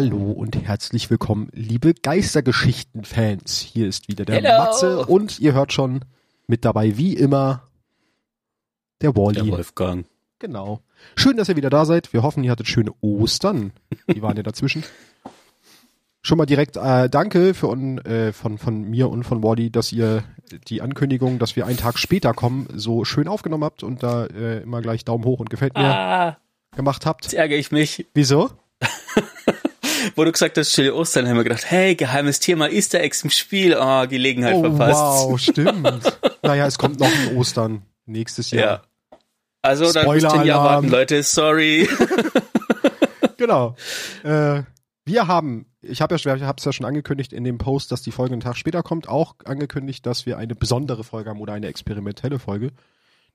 Hallo und herzlich willkommen, liebe Geistergeschichten-Fans. Hier ist wieder der Hello. Matze und ihr hört schon mit dabei, wie immer, der Wally. Der Wolfgang. Genau. Schön, dass ihr wieder da seid. Wir hoffen, ihr hattet schöne Ostern. Die waren ja dazwischen. Schon mal direkt äh, danke für äh, von, von mir und von Wally, dass ihr die Ankündigung, dass wir einen Tag später kommen, so schön aufgenommen habt und da äh, immer gleich Daumen hoch und gefällt mir Ah, gemacht habt. jetzt ärgere ich mich. Wieso? Wo du gesagt hast, stille Ostern, haben wir gedacht, hey, geheimes Thema, Easter Eggs im Spiel. Oh, Gelegenheit oh, verpasst. wow, stimmt. naja, es kommt noch ein Ostern nächstes Jahr. Ja. Also, dann müsst ihr Spoiler-Alarm. warten, Leute, sorry. Genau. Äh, wir haben, ich habe ja, ich ja schon angekündigt in dem Post, dass die Folge einen Tag später kommt, auch angekündigt, dass wir eine besondere Folge haben oder eine experimentelle Folge.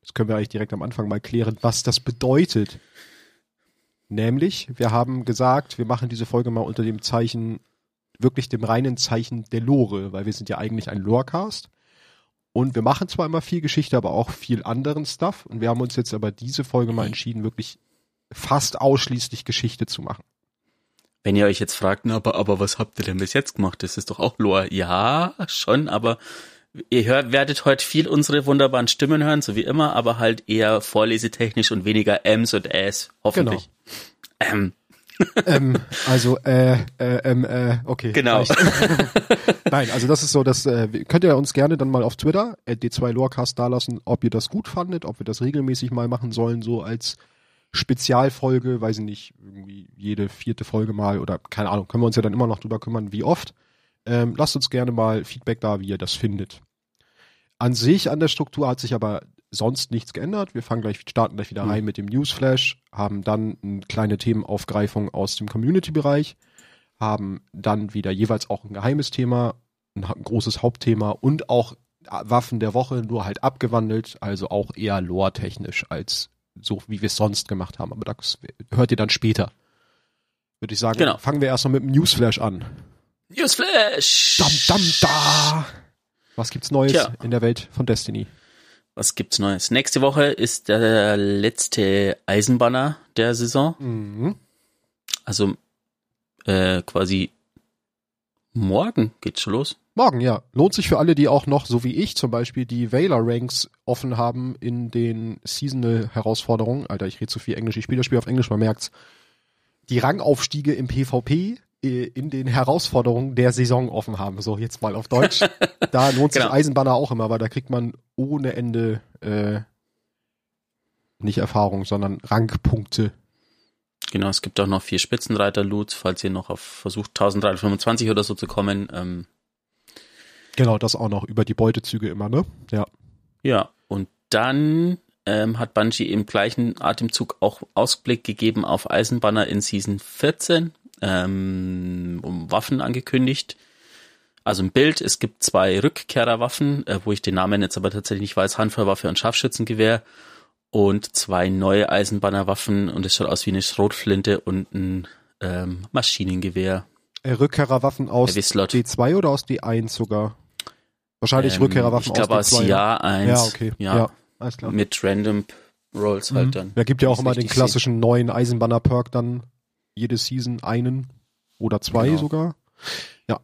Das können wir eigentlich direkt am Anfang mal klären, was das bedeutet. Nämlich, wir haben gesagt, wir machen diese Folge mal unter dem Zeichen, wirklich dem reinen Zeichen der Lore, weil wir sind ja eigentlich ein Lorecast. Und wir machen zwar immer viel Geschichte, aber auch viel anderen Stuff. Und wir haben uns jetzt aber diese Folge mal entschieden, wirklich fast ausschließlich Geschichte zu machen. Wenn ihr euch jetzt fragt, aber, aber was habt ihr denn bis jetzt gemacht? Das ist doch auch Lore. Ja, schon, aber ihr hört, werdet heute viel unsere wunderbaren Stimmen hören, so wie immer, aber halt eher vorlesetechnisch und weniger Ms und Äs, hoffentlich. Ähm, ähm, also, äh, äh, ähm, äh, okay. Genau. Nein, also das ist so, dass äh, könnt ihr uns gerne dann mal auf Twitter äh, D2 Lorecast dalassen, ob ihr das gut fandet, ob wir das regelmäßig mal machen sollen, so als Spezialfolge, weiß ich nicht, irgendwie jede vierte Folge mal oder keine Ahnung, können wir uns ja dann immer noch drüber kümmern, wie oft. Ähm, lasst uns gerne mal Feedback da, wie ihr das findet. An sich, an der Struktur hat sich aber sonst nichts geändert. Wir fangen gleich, starten gleich wieder Mhm. rein mit dem Newsflash, haben dann eine kleine Themenaufgreifung aus dem Community-Bereich, haben dann wieder jeweils auch ein geheimes Thema, ein, ein großes Hauptthema und auch äh, Waffen der Woche, nur halt abgewandelt, also auch eher lore-technisch als so, wie wir es sonst gemacht haben. Aber das hört ihr dann später. Würde ich sagen, Genau. fangen wir erstmal mit dem Newsflash an. Newsflash! Dam, dam, da! Was gibt's Neues Tja. in der Welt von Destiny? Was gibt's Neues? Nächste Woche ist der letzte Eisenbanner der Saison. Mhm. Also äh, quasi morgen geht's schon los. Morgen, ja. Lohnt sich für alle, die auch noch, so wie ich zum Beispiel, die Valor-Ranks offen haben in den Seasonal-Herausforderungen. Alter, ich rede zu viel Englisch, ich spiele das Spiel auf Englisch, man merkt's. Die Rangaufstiege im PvP in den Herausforderungen der Saison offen haben. So, jetzt mal auf Deutsch. Da lohnt sich Genau. Eisenbanner auch immer, weil da kriegt man ohne Ende äh, nicht Erfahrung, sondern Rankpunkte. Genau, es gibt auch noch vier Spitzenreiter-Loots, falls ihr noch auf versucht 1325 oder so zu kommen. Ähm, Genau, das auch noch über die Beutezüge immer, ne? Ja. ja, und dann ähm, hat Bungie im gleichen Atemzug auch Ausblick gegeben auf Eisenbanner in Season 14, ähm, um Waffen angekündigt. Also ein Bild, es gibt zwei Rückkehrerwaffen, äh, wo ich den Namen jetzt aber tatsächlich nicht weiß, Handfeuerwaffe und Scharfschützengewehr und zwei neue Eisenbannerwaffen und es schaut aus wie eine Schrotflinte und ein ähm, Maschinengewehr. Äh, Rückkehrerwaffen aus Heavy Slot. D2 oder aus D1 sogar? Wahrscheinlich Ähm, Rückkehrerwaffen Ich glaube aus aus D2. Jahr 1. Ja, okay. Ja, Ja, alles klar. mit Random Rolls halt Mhm. dann. Da gibt ja auch immer den klassischen neuen Eisenbanner-Perk dann jede Season einen oder zwei Genau. sogar. Ja.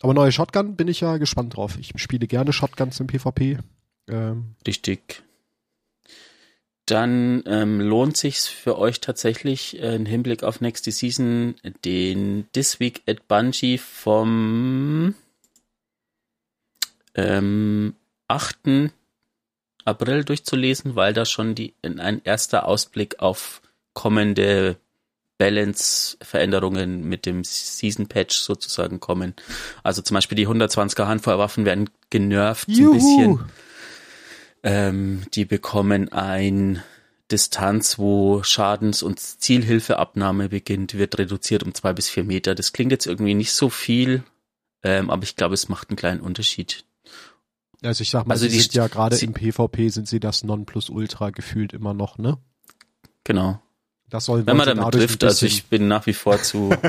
Aber neue Shotgun bin ich ja gespannt drauf. Ich spiele gerne Shotguns im PvP. Ähm, Richtig. Dann ähm, lohnt sich's für euch tatsächlich äh, im Hinblick auf nächste Season den This Week at Bungie vom ähm, 8. April durchzulesen, weil da schon die in ein erster Ausblick auf kommende Balance-Veränderungen mit dem Season-Patch sozusagen kommen. Also zum Beispiel die 120er Handfeuerwaffen werden genervt so ein bisschen. Ähm, die bekommen ein Distanz, wo Schadens- und Zielhilfeabnahme beginnt, wird reduziert um zwei bis vier Meter. Das klingt jetzt irgendwie nicht so viel, ähm, aber ich glaube, es macht einen kleinen Unterschied. Also ich sag mal, Also die sind ja gerade im PvP sind sie das Nonplusultra gefühlt immer noch, ne? Genau. Das soll Wenn man damit trifft, also ich bin nach wie vor zu,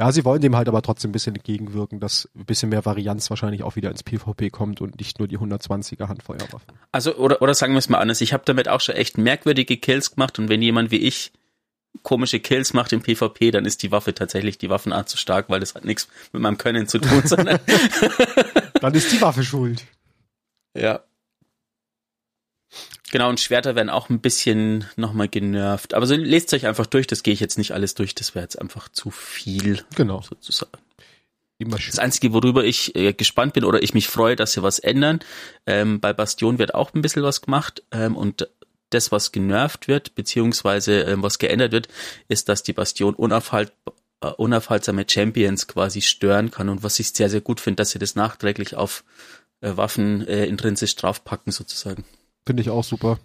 Ja, sie wollen dem halt aber trotzdem ein bisschen entgegenwirken, dass ein bisschen mehr Varianz wahrscheinlich auch wieder ins PvP kommt und nicht nur die 120er Handfeuerwaffen. also oder, oder sagen wir es mal anders, ich habe damit auch schon echt merkwürdige Kills gemacht und wenn jemand wie ich komische Kills macht im PvP, dann ist die Waffe tatsächlich die Waffenart zu stark, weil das hat nichts mit meinem Können zu tun, sondern dann ist die Waffe schuld. Ja. Genau, und Schwerter werden auch ein bisschen nochmal genervt. Aber so lest euch einfach durch, das gehe ich jetzt nicht alles durch, das wäre jetzt einfach zu viel. Genau. Sozusagen. Das Einzige, worüber ich äh, gespannt bin oder ich mich freue, dass sie was ändern, ähm, bei Bastion wird auch ein bisschen was gemacht ähm, und das, was genervt wird, beziehungsweise ähm, was geändert wird, ist, dass die Bastion unaufhalt, äh, unaufhaltsame Champions quasi stören kann und was ich sehr, sehr gut finde, dass sie das nachträglich auf äh, Waffen äh, intrinsisch draufpacken sozusagen. Finde ich auch super.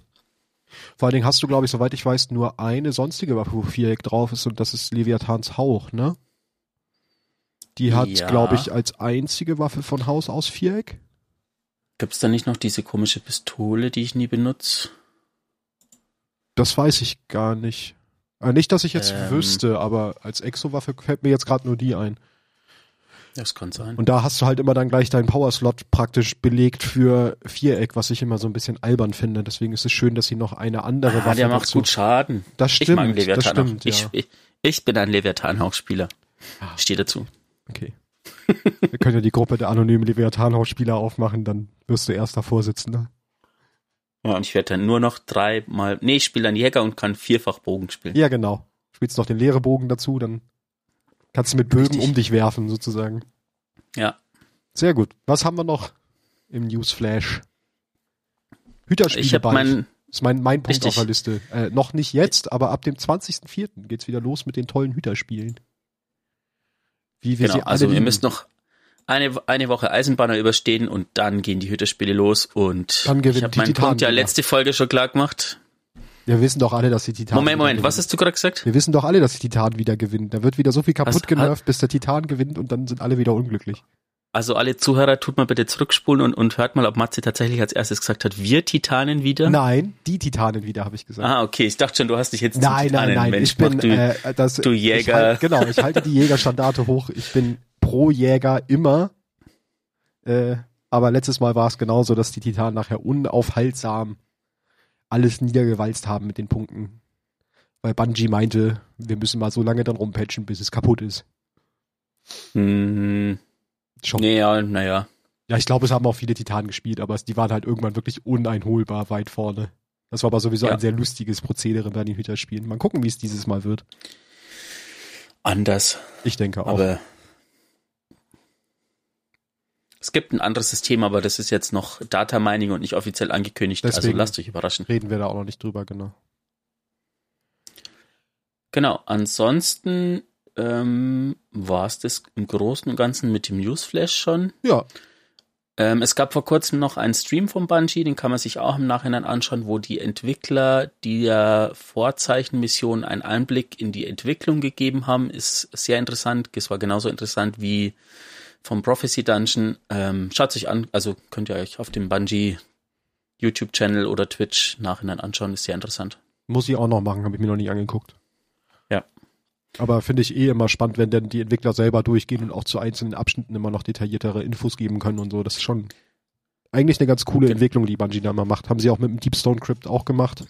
Vor allen Dingen hast du, glaube ich, soweit ich weiß, nur eine sonstige Waffe, wo Viereck drauf ist und das ist Leviathans Hauch, ne? Die hat, ja. glaube ich, als einzige Waffe von Haus aus Viereck. Gibt es da nicht noch diese komische Pistole, die ich nie benutze? Das weiß ich gar nicht. Äh, nicht, dass ich jetzt ähm, wüsste, aber als Exo-Waffe fällt mir jetzt gerade nur die ein. Das kann sein. Und da hast du halt immer dann gleich deinen Power-Slot praktisch belegt für Viereck, was ich immer so ein bisschen albern finde. Deswegen ist es schön, dass sie noch eine andere ah, Waffe Der macht dazu. gut Schaden. Das stimmt. Ich das stimmt, ja. ich, ich, bin ein Leviathan-Hauch-Spieler. Ah. Stehe dazu. Okay. Wir können ja die Gruppe der anonymen Leviathan-Hauch-Spieler aufmachen, dann wirst du erster Vorsitzender. Ja, und ich werde dann nur noch dreimal, nee, ich spiele dann Jäger und kann vierfach Bogen spielen. Ja, genau. Spielst noch den leere Bogen dazu, dann kannst du mit Bögen Richtig. um dich werfen, sozusagen. Ja. Sehr gut. Was haben wir noch im Newsflash? Hüterspiele ich bald. Mein, ist mein, mein Punkt Richtig. auf der Liste. Äh, noch nicht jetzt, aber ab dem 20.04. geht's wieder los mit den tollen Hüterspielen. Wie wir genau, sie alle also lieben. ihr müsst noch eine, eine Woche Eisenbahner überstehen und dann gehen die Hütterspiele los und dann ich habe meinen Punkt ja letzte Folge schon klar gemacht. Wir wissen doch alle, dass die Titanen. Moment, Moment, was hast du gerade gesagt? Wir wissen doch alle, dass die Titanen wieder gewinnen. Da wird wieder so viel kaputt genervt, bis der Titan gewinnt und dann sind alle wieder unglücklich. Also alle Zuhörer, tut mal bitte zurückspulen und, und hört mal, ob Matze tatsächlich als erstes gesagt hat, wir Titanen wieder? Nein, die Titanen wieder, habe ich gesagt. Ah, okay. Ich dachte schon, du hast dich jetzt nein, zum Titanen. Nein, nein, nein. Ich bin, du, äh, das, du Jäger. Ich halt, genau, ich halte die Jägerstandarte hoch. Ich bin pro Jäger immer. Äh, aber letztes Mal war es genauso, dass die Titanen nachher unaufhaltsam alles niedergewalzt haben mit den Punkten. Weil Bungie meinte, wir müssen mal so lange dann rumpatchen, bis es kaputt ist. Hm. Schon. Naja, naja. Ja, ich glaube, es haben auch viele Titanen gespielt, aber die waren halt irgendwann wirklich uneinholbar weit vorne. Das war aber sowieso ja. ein sehr lustiges Prozedere bei den Hüterspielen. Mal gucken, wie es dieses Mal wird. Anders. Ich denke auch. Aber es gibt ein anderes System, aber das ist jetzt noch Data Mining und nicht offiziell angekündigt. Also Deswegen also lasst euch überraschen. Reden wir da auch noch nicht drüber, genau. Genau. Ansonsten ähm, war es das im Großen und Ganzen mit dem Newsflash schon. Ja. Ähm, es gab vor kurzem noch einen Stream von Bungie, den kann man sich auch im Nachhinein anschauen, wo die Entwickler der Vorzeichenmission einen Einblick in die Entwicklung gegeben haben. Ist sehr interessant. Es war genauso interessant wie vom Prophecy Dungeon. Ähm, schaut sich an, also könnt ihr euch auf dem Bungie YouTube-Channel oder Twitch nachhinein anschauen, ist sehr interessant. Muss ich auch noch machen, habe ich mir noch nie angeguckt. Ja. Aber finde ich eh immer spannend, wenn dann die Entwickler selber durchgehen und auch zu einzelnen Abschnitten immer noch detailliertere Infos geben können und so. Das ist schon eigentlich eine ganz coole okay. Entwicklung, die Bungie da immer macht. Haben sie auch mit dem Deep Stone Crypt auch gemacht.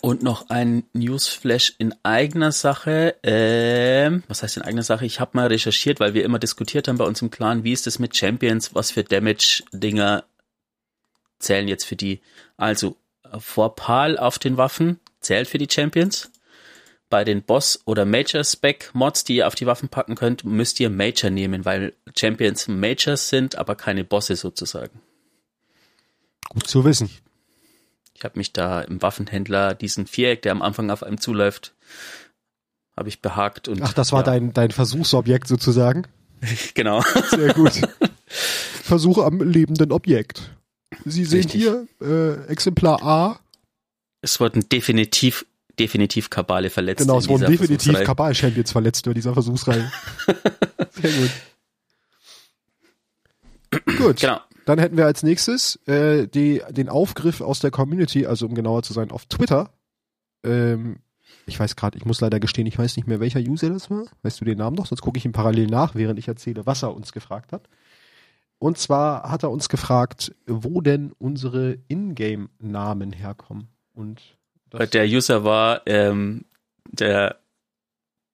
Und noch ein Newsflash in eigener Sache. Ähm, was heißt in eigener Sache? Ich habe mal recherchiert, weil wir immer diskutiert haben bei uns im Clan, wie ist es mit Champions, was für Damage-Dinger zählen jetzt für die. Also, Vorpal auf den Waffen zählt für die Champions. Bei den Boss- oder Major-Spec-Mods, die ihr auf die Waffen packen könnt, müsst ihr Major nehmen, weil Champions Majors sind, aber keine Bosse sozusagen. Gut zu wissen. Ich habe mich da im Waffenhändler diesen Viereck, der am Anfang auf einem zuläuft, habe ich behagt und. Ach, das war ja. dein, dein Versuchsobjekt sozusagen? genau. Sehr gut. Versuch am lebenden Objekt. Sie sehen Richtig. hier äh, Exemplar A. Es wurden definitiv definitiv Kabale verletzt. Genau, es wurden definitiv Kabal-Champions verletzt in dieser Versuchsreihe. Sehr gut. gut. Genau. Dann hätten wir als nächstes äh, die, den Aufgriff aus der Community, also um genauer zu sein, auf Twitter. Ähm, ich weiß gerade, ich muss leider gestehen, ich weiß nicht mehr, welcher User das war. Weißt du den Namen noch? Sonst gucke ich ihn parallel nach, während ich erzähle, was er uns gefragt hat. Und zwar hat er uns gefragt, wo denn unsere Ingame-Namen herkommen. Und der User war ähm, der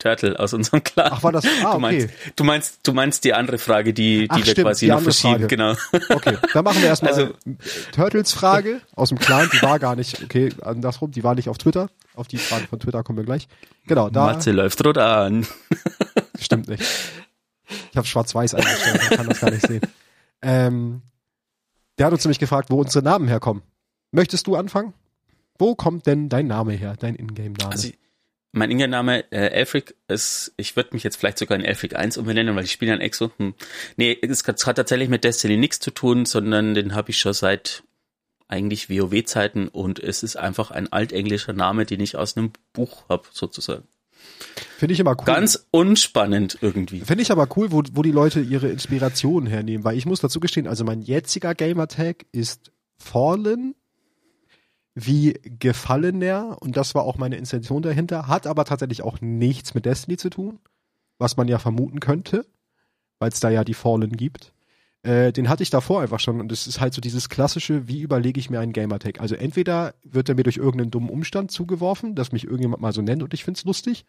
Turtle aus unserem Clan. Ach, war das? Ah, du, meinst, okay. du meinst, du meinst die andere Frage, die, die Ach, wir stimmt, quasi noch verschieben, Frage. genau. Okay, dann machen wir erstmal Also- Turtles Frage aus dem Clan, die war gar nicht, okay, andersrum, die war nicht auf Twitter. Auf die Frage von Twitter kommen wir gleich. Genau, da Matze läuft rot an. stimmt nicht. Ich habe schwarz-weiß eingestellt, man kann das gar nicht sehen. Ähm, der hat uns nämlich gefragt, wo unsere Namen herkommen. Möchtest du anfangen? Wo kommt denn dein Name her, dein Ingame-Name? Also mein Ingame-Name äh, Elfric ist, ich würde mich jetzt vielleicht sogar in Elfric 1 umbenennen, weil ich spiele an Exo. Hm. Nee, es hat, hat tatsächlich mit Destiny nichts zu tun, sondern den habe ich schon seit eigentlich WoW-Zeiten und es ist einfach ein altenglischer Name, den ich aus einem Buch habe, sozusagen. Finde ich immer cool. Ganz unspannend irgendwie. Finde ich aber cool, wo, wo die Leute ihre Inspirationen hernehmen, weil ich muss dazu gestehen, also mein jetziger Gamertag ist Fallen wie Gefallener und das war auch meine Intention dahinter, hat aber tatsächlich auch nichts mit Destiny zu tun, was man ja vermuten könnte, weil es da ja die Fallen gibt. Äh, den hatte ich davor einfach schon und es ist halt so dieses klassische, wie überlege ich mir einen Gamertag? Also entweder wird er mir durch irgendeinen dummen Umstand zugeworfen, dass mich irgendjemand mal so nennt und ich find's lustig,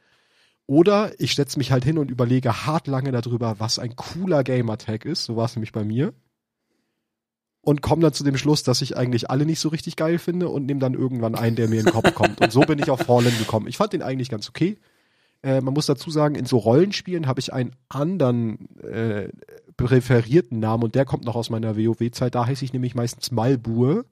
oder ich setze mich halt hin und überlege hart lange darüber, was ein cooler Gamertag ist. So war es nämlich bei mir. Und komme dann zu dem Schluss, dass ich eigentlich alle nicht so richtig geil finde und nehme dann irgendwann einen, der mir in den Kopf kommt. Und so bin ich auf Fallen gekommen. Ich fand den eigentlich ganz okay. Äh, man muss dazu sagen, in so Rollenspielen habe ich einen anderen äh, präferierten Namen und der kommt noch aus meiner WoW-Zeit. Da heiße ich nämlich meistens Malbur,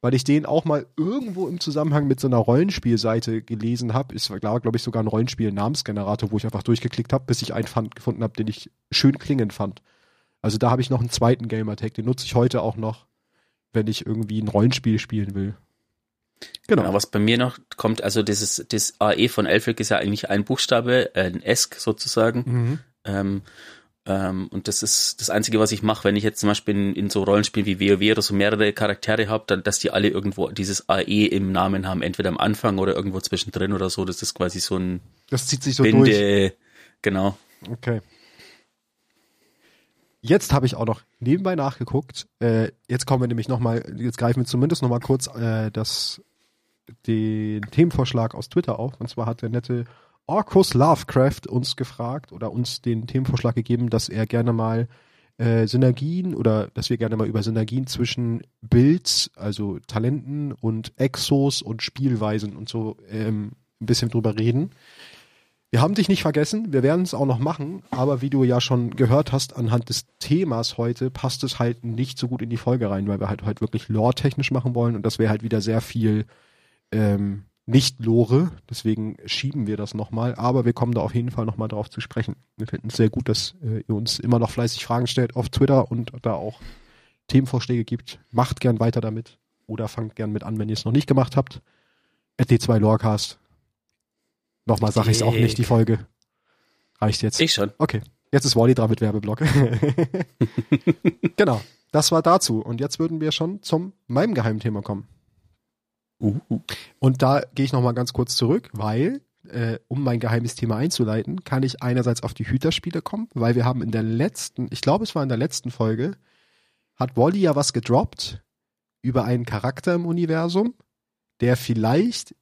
weil ich den auch mal irgendwo im Zusammenhang mit so einer Rollenspielseite gelesen habe. Ist, glaube ich, sogar ein Rollenspiel-Namensgenerator, wo ich einfach durchgeklickt habe, bis ich einen fand, gefunden habe, den ich schön klingend fand. Also da habe ich noch einen zweiten Gamertag, den nutze ich heute auch noch, wenn ich irgendwie ein Rollenspiel spielen will. Genau. Genau, was bei mir noch kommt, also dieses das AE von Elfric ist ja eigentlich ein Buchstabe, äh, ein Esk sozusagen. Mhm. Ähm, ähm, und das ist das Einzige, was ich mache, wenn ich jetzt zum Beispiel in, in so Rollenspielen wie WoW oder so mehrere Charaktere habe, dann, dass die alle irgendwo dieses AE im Namen haben, entweder am Anfang oder irgendwo zwischendrin oder so. Das ist quasi so ein Das zieht sich so durch. Binde. Genau. Okay. Jetzt habe ich auch noch nebenbei nachgeguckt. Äh, jetzt kommen wir nämlich nochmal, jetzt greifen wir zumindest nochmal kurz äh, das, den Themenvorschlag aus Twitter auf. Und zwar hat der nette Orcus Lovecraft uns gefragt oder uns den Themenvorschlag gegeben, dass er gerne mal äh, Synergien oder dass wir gerne mal über Synergien zwischen Builds, also Talenten und Exos und Spielweisen und so ähm, ein bisschen drüber reden. Wir haben dich nicht vergessen, wir werden es auch noch machen, aber wie du ja schon gehört hast, anhand des Themas heute passt es halt nicht so gut in die Folge rein, weil wir halt heute wirklich lore-technisch machen wollen und das wäre halt wieder sehr viel ähm, nicht-Lore, deswegen schieben wir das nochmal, aber wir kommen da auf jeden Fall nochmal drauf zu sprechen. Wir finden es sehr gut, dass äh, ihr uns immer noch fleißig Fragen stellt auf Twitter und da auch Themenvorschläge gibt. Macht gern weiter damit oder fangt gern mit an, wenn ihr es noch nicht gemacht habt. RT2 Lorecast. Nochmal sage ich es auch nicht, die Folge. Reicht jetzt. Ich schon. Okay, jetzt ist Wally dran mit Werbeblock. genau, das war dazu. Und jetzt würden wir schon zum meinem Geheimthema kommen. Uh, Und da gehe ich nochmal ganz kurz zurück, weil, äh, um mein geheimes Thema einzuleiten, kann ich einerseits auf die Hüterspiele kommen, weil wir haben in der letzten, ich glaube es war in der letzten Folge, hat Wally ja was gedroppt über einen Charakter im Universum, der vielleicht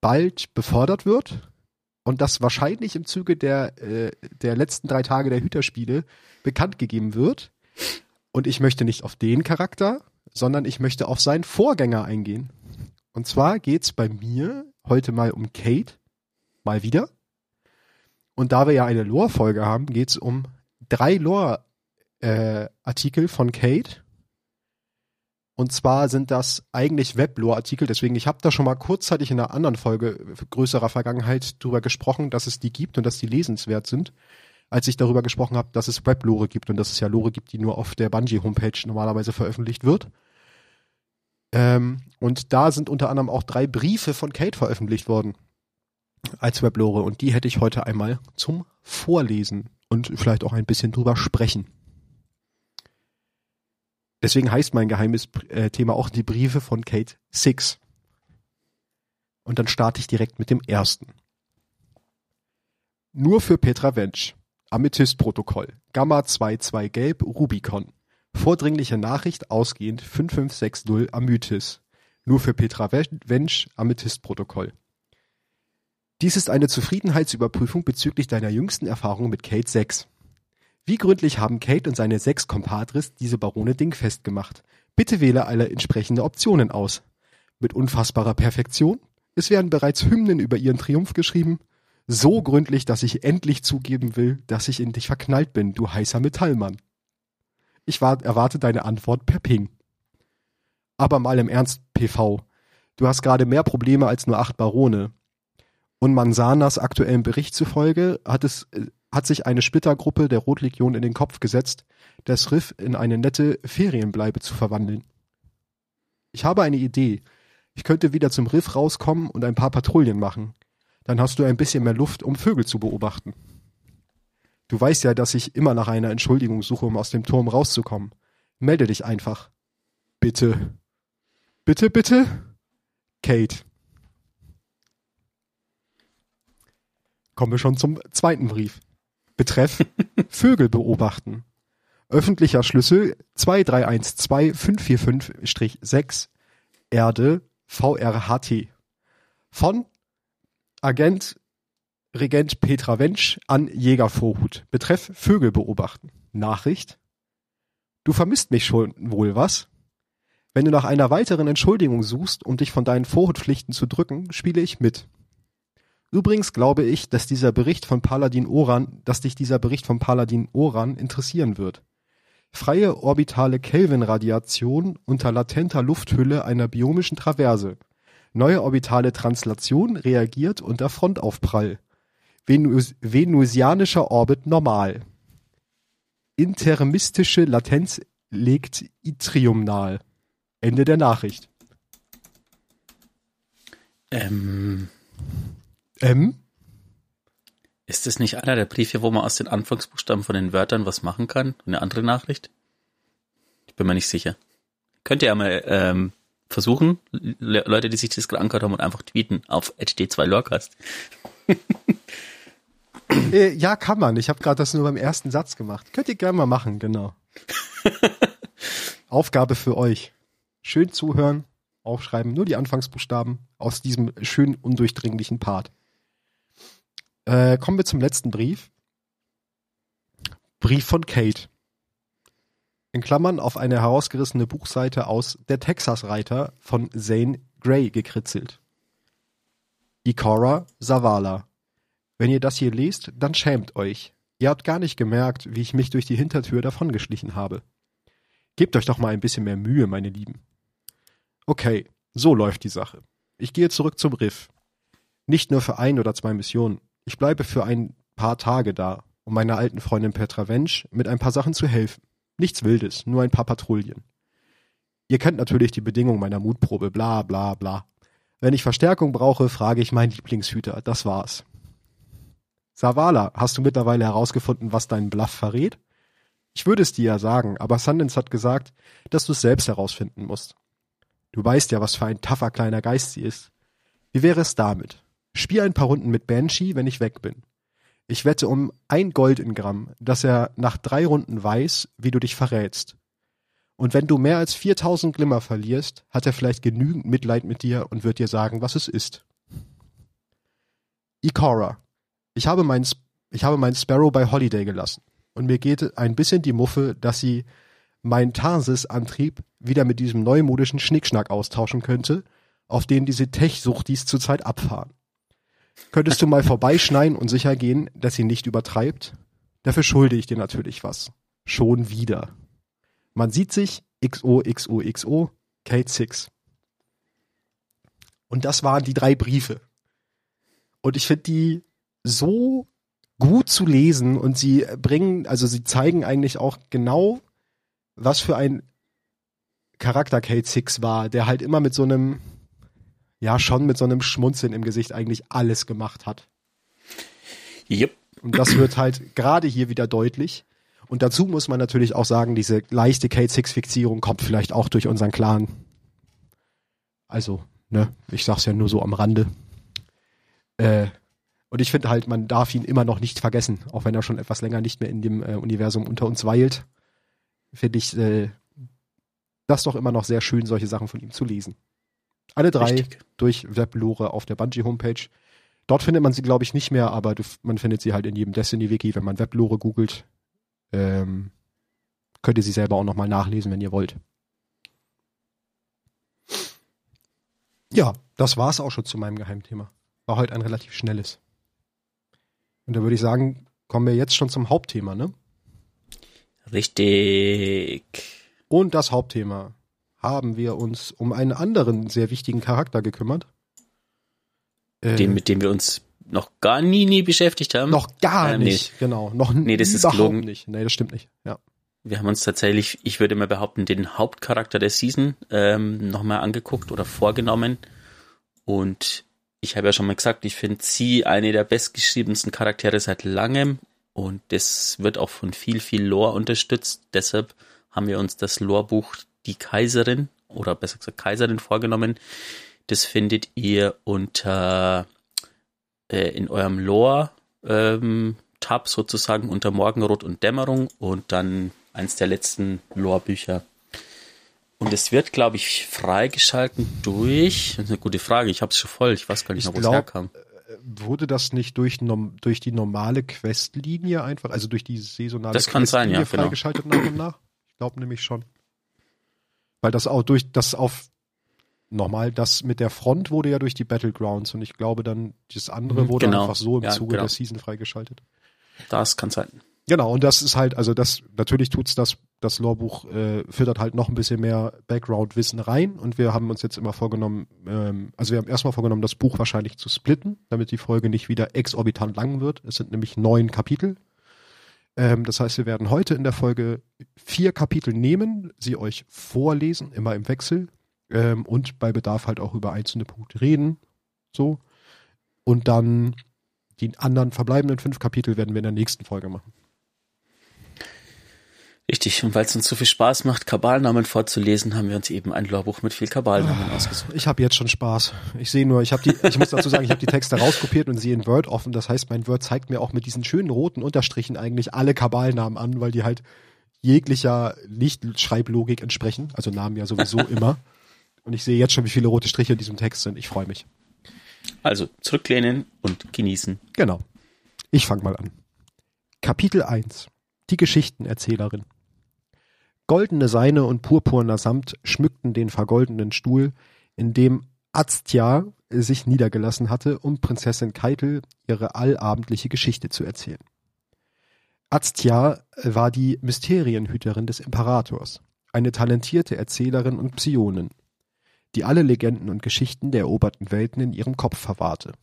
bald befördert wird und das wahrscheinlich im Zuge der, äh, der letzten drei Tage der Hüterspiele bekannt gegeben wird. Und ich möchte nicht auf den Charakter, sondern ich möchte auf seinen Vorgänger eingehen. Und zwar geht's bei mir heute mal um Kate, mal wieder. Und da wir ja eine Lore-Folge haben, geht's um drei Lore-Artikel von Kate. Und zwar sind das eigentlich Web-Lore-Artikel, deswegen, ich habe da schon mal kurzzeitig in einer anderen Folge größerer Vergangenheit drüber gesprochen, dass es die gibt und dass die lesenswert sind, als ich darüber gesprochen habe, dass es Web-Lore gibt und dass es ja Lore gibt, die nur auf der Bungie-Homepage normalerweise veröffentlicht wird. Ähm, und da sind unter anderem auch drei Briefe von Kate veröffentlicht worden als Weblore und die hätte ich heute einmal zum Vorlesen und vielleicht auch ein bisschen drüber sprechen. Deswegen heißt mein geheimes äh, Thema auch die Briefe von Kate Six. Und dann starte ich direkt mit dem ersten. Nur für Petra Wensch. Amethyst-Protokoll. Gamma 22 Gelb Rubicon. Vordringliche Nachricht ausgehend 5560 Amythys. Nur für Petra Wensch Amethyst-Protokoll. Dies ist eine Zufriedenheitsüberprüfung bezüglich deiner jüngsten Erfahrung mit Kate 6. Wie gründlich haben Kate und seine sechs Compadres diese Barone dingfest gemacht? Bitte wähle alle entsprechende Optionen aus. Mit unfassbarer Perfektion? Es werden bereits Hymnen über ihren Triumph geschrieben. So gründlich, dass ich endlich zugeben will, dass ich in dich verknallt bin, du heißer Metallmann. Ich wart, erwarte deine Antwort per Ping. Aber mal im Ernst, PV. Du hast gerade mehr Probleme als nur acht Barone. Und Manzanas aktuellen Bericht zufolge hat es, äh, hat sich eine Splittergruppe der Rotlegion in den Kopf gesetzt, das Riff in eine nette Ferienbleibe zu verwandeln. Ich habe eine Idee. Ich könnte wieder zum Riff rauskommen und ein paar Patrouillen machen. Dann hast du ein bisschen mehr Luft, um Vögel zu beobachten. Du weißt ja, dass ich immer nach einer Entschuldigung suche, um aus dem Turm rauszukommen. Melde dich einfach. Bitte. Bitte, bitte? Kate. Kommen wir schon zum zweiten Brief. Betreff Vögel beobachten. Öffentlicher Schlüssel 2312545-6 Erde VRHT. Von Agent Regent Petra Wensch an Jägervorhut. Betreff Vögel beobachten. Nachricht. Du vermisst mich schon wohl, was? Wenn du nach einer weiteren Entschuldigung suchst, um dich von deinen Vorhutpflichten zu drücken, spiele ich mit. Übrigens glaube ich, dass dieser Bericht von Paladin Oran, dass dich dieser Bericht von Paladin Oran interessieren wird. Freie orbitale Kelvin-Radiation unter latenter Lufthülle einer biomischen Traverse. Neue orbitale Translation reagiert unter Frontaufprall. Venus venusianischer Orbit normal. Intermistische Latenz legt Itrium nahe. Ende der Nachricht. Ähm, M? ist das nicht einer der Briefe, wo man aus den Anfangsbuchstaben von den Wörtern was machen kann? Eine andere Nachricht? Ich bin mir nicht sicher. Könnt ihr ja mal ähm, versuchen, Le Leute, die sich das gerade angehört haben und einfach tweeten auf HD2Lorcast. Äh, ja, kann man. Ich habe gerade das nur beim ersten Satz gemacht. Könnt ihr gerne mal machen, genau. Aufgabe für euch. Schön zuhören, aufschreiben, nur die Anfangsbuchstaben aus diesem schön undurchdringlichen Part. Äh, kommen wir zum letzten Brief. Brief von Kate. In Klammern auf eine herausgerissene Buchseite aus Der Texas-Reiter von Zane Grey gekritzelt. Ikora Zavala. Wenn ihr das hier lest, dann schämt euch. Ihr habt gar nicht gemerkt, wie ich mich durch die Hintertür davongeschlichen habe. Gebt euch doch mal ein bisschen mehr Mühe, meine Lieben. Okay, so läuft die Sache. Ich gehe zurück zum Riff. Nicht nur für ein oder zwei Missionen. Ich bleibe für ein paar Tage da, um meiner alten Freundin Petra Wensch mit ein paar Sachen zu helfen. Nichts Wildes, nur ein paar Patrouillen. Ihr kennt natürlich die Bedingungen meiner Mutprobe, bla bla bla. Wenn ich Verstärkung brauche, frage ich meinen Lieblingshüter. Das war's. Savala, hast du mittlerweile herausgefunden, was dein Bluff verrät? Ich würde es dir ja sagen, aber Sundance hat gesagt, dass du es selbst herausfinden musst. Du weißt ja, was für ein taffer kleiner Geist sie ist. Wie wäre es damit? Spiel ein paar Runden mit Banshee, wenn ich weg bin. Ich wette um ein Gold in Gramm, dass er nach drei Runden weiß, wie du dich verrätst. Und wenn du mehr als 4000 Glimmer verlierst, hat er vielleicht genügend Mitleid mit dir und wird dir sagen, was es ist. Ikora. Ich habe meinen ich habe meinen Sparrow bei Holiday gelassen. Und mir geht ein bisschen die Muffe, dass sie meinen Tarsis-Antrieb wieder mit diesem neumodischen Schnickschnack austauschen könnte, auf den diese Tech-Suchtis zurzeit abfahren. Könntest du mal vorbeischneien und sicher gehen, dass sie nicht übertreibt? Dafür schulde ich dir natürlich was. Schon wieder. Man sieht sich, XOXOXO, Kate 6. Und das waren die drei Briefe. Und ich finde die so gut zu lesen und sie bringen, also sie zeigen eigentlich auch genau, was für ein Charakter Kate Six war, der halt immer mit so einem, ja, schon mit so einem Schmunzeln im Gesicht eigentlich alles gemacht hat. Yep. Und das wird halt gerade hier wieder deutlich. Und dazu muss man natürlich auch sagen, diese leichte Kate Six Fixierung kommt vielleicht auch durch unseren Clan. Also, ne, ich sag's ja nur so am Rande. Äh, und ich finde halt, man darf ihn immer noch nicht vergessen, auch wenn er schon etwas länger nicht mehr in dem äh, Universum unter uns weilt. Finde ich äh, das doch immer noch sehr schön, solche Sachen von ihm zu lesen. Alle drei Richtig. durch Weblore auf der Bungie Homepage. Dort findet man sie, glaube ich, nicht mehr, aber du, man findet sie halt in jedem Destiny-Wiki, wenn man Weblore googelt. Ähm, könnt ihr sie selber auch nochmal nachlesen, wenn ihr wollt. Ja, das war's auch schon zu meinem Geheimthema. War heute ein relativ schnelles. Und da würde ich sagen, kommen wir jetzt schon zum Hauptthema, ne? Richtig. Und das Hauptthema haben wir uns um einen anderen sehr wichtigen Charakter gekümmert. Äh, Den, mit dem wir uns noch gar nie, nie beschäftigt haben. Noch gar ähm, nicht, nee. genau. Noch nee, das ist gelogen. nicht. Nee, das stimmt nicht, ja. Wir haben uns tatsächlich, ich würde mal behaupten, den Hauptcharakter der Season ähm, nochmal angeguckt oder vorgenommen. Und ich habe ja schon mal gesagt, ich finde sie eine der bestgeschriebensten Charaktere seit langem. Und das wird auch von viel, viel Lore unterstützt. Deshalb haben wir uns das Lorebuch Die Kaiserin oder besser gesagt Kaiserin vorgenommen. Das findet ihr unter äh, in eurem Lore ähm, Tab sozusagen unter Morgenrot und Dämmerung und dann eins der letzten Lore-Bücher. Und es wird, glaube ich, freigeschalten durch. Das ist eine gute Frage. Ich habe es schon voll. Ich weiß gar nicht, ich wo es herkam. Äh, wurde das nicht durch, durch die normale Questlinie einfach, also durch die saisonale das kann sein, ja, genau. freigeschaltet genau. nach und nach? Ich glaube nämlich schon. Weil das auch durch das auf nochmal, das mit der Front wurde ja durch die Battlegrounds und ich glaube dann, das andere mhm, wurde genau. einfach so im ja, Zuge genau. der Season freigeschaltet. Das kann sein. Genau, und das ist halt, also das, natürlich tut's das, das Lorbuch äh, füttert halt noch ein bisschen mehr Background-Wissen rein und wir haben uns jetzt immer vorgenommen, ähm, also wir haben erstmal vorgenommen, das Buch wahrscheinlich zu splitten, damit die Folge nicht wieder exorbitant lang wird. Es sind nämlich neun Kapitel. Ähm, das heißt, wir werden heute in der Folge vier Kapitel nehmen, sie euch vorlesen, immer im Wechsel, ähm, und bei Bedarf halt auch über einzelne Punkte reden. So. Und dann die anderen verbleibenden fünf Kapitel werden wir in der nächsten Folge machen. Richtig, und weil es uns so viel Spaß macht, Kabalnamen vorzulesen, haben wir uns eben ein Lorbuch mit viel Kabalnamen oh, ausgesucht. Ich habe jetzt schon Spaß. Ich sehe nur, ich habe die, ich muss dazu sagen, ich habe die Texte rauskopiert und sie in Word offen. Das heißt, mein Word zeigt mir auch mit diesen schönen roten Unterstrichen eigentlich alle Kabalnamen an, weil die halt jeglicher Lichtschreiblogik entsprechen. Also Namen ja sowieso immer. Und ich sehe jetzt schon, wie viele rote Striche in diesem Text sind. Ich freue mich. Also zurücklehnen und genießen. Genau. Ich fange mal an. Kapitel 1. Die Geschichtenerzählerin. Goldene Seine und purpurner Samt schmückten den vergoldenen Stuhl, in dem Aztja sich niedergelassen hatte, um Prinzessin Keitel ihre allabendliche Geschichte zu erzählen. Aztja war die Mysterienhüterin des Imperators, eine talentierte Erzählerin und Psionin, die alle Legenden und Geschichten der eroberten Welten in ihrem Kopf verwahrte.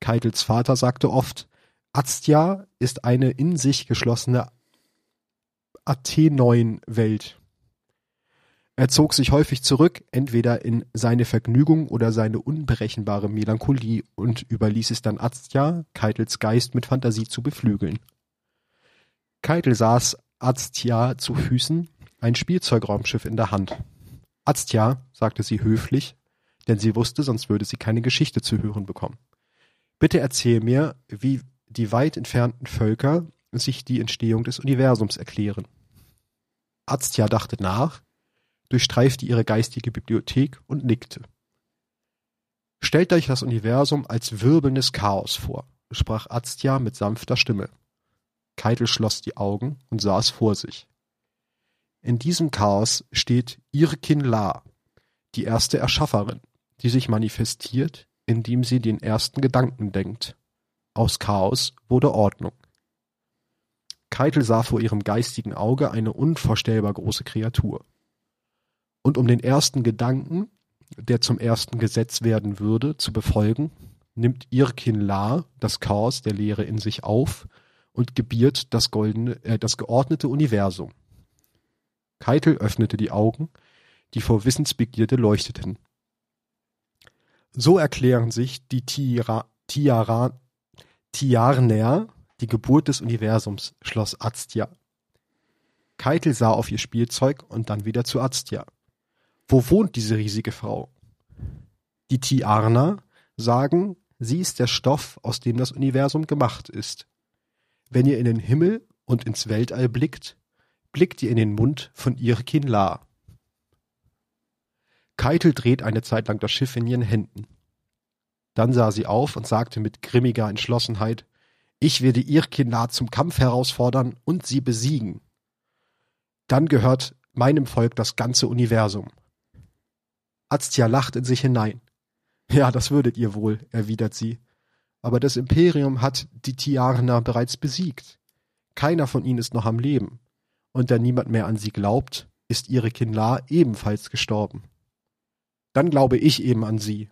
Keitels Vater sagte oft, Aztja ist eine in sich geschlossene Athenoin-Welt. Er zog sich häufig zurück, entweder in seine Vergnügung oder seine unberechenbare Melancholie und überließ es dann Aztja, Keitels Geist mit Fantasie zu beflügeln. Keitel saß Aztja zu Füßen, ein Spielzeugraumschiff in der Hand. Aztja, sagte sie höflich, denn sie wusste, sonst würde sie keine Geschichte zu hören bekommen. Bitte erzähl mir, wie die weit entfernten Völker sich die Entstehung des Universums erklären. Aztja dachte nach, durchstreifte ihre geistige Bibliothek und nickte. Stellt euch das Universum als wirbelndes Chaos vor, sprach Aztja mit sanfter Stimme. Keitel schloss die Augen und es vor sich. In diesem Chaos steht Irkin La, die erste Erschafferin, die sich manifestiert, indem sie den ersten Gedanken denkt. Aus Chaos wurde Ordnung. Keitel sah vor ihrem geistigen Auge eine unvorstellbar große Kreatur. Und um den ersten Gedanken, der zum ersten Gesetz werden würde, zu befolgen, nimmt Irkin La das Chaos der Lehre in sich auf und gebiert das goldene, äh, das geordnete Universum. Keitel öffnete die Augen, die vor Wissensbegierde leuchteten. So erklären sich die Tiara, Tiara, Tiarner die Geburt des Universums, schloss Aztja. Keitel sah auf ihr Spielzeug und dann wieder zu Aztja. Wo wohnt diese riesige Frau? Die Tiarner sagen, sie ist der Stoff, aus dem das Universum gemacht ist. Wenn ihr in den Himmel und ins Weltall blickt, blickt ihr in den Mund von Irkin La. Keitel dreht eine Zeit lang das Schiff in ihren Händen. Dann sah sie auf und sagte mit grimmiger Entschlossenheit, ich werde ihr Kinder zum Kampf herausfordern und sie besiegen. Dann gehört meinem Volk das ganze Universum. Aztia lacht in sich hinein. Ja, das würdet ihr wohl, erwidert sie. Aber das Imperium hat die Tiarner bereits besiegt. Keiner von ihnen ist noch am Leben. Und da niemand mehr an sie glaubt, ist ihre Kinla ebenfalls gestorben. Dann glaube ich eben an sie.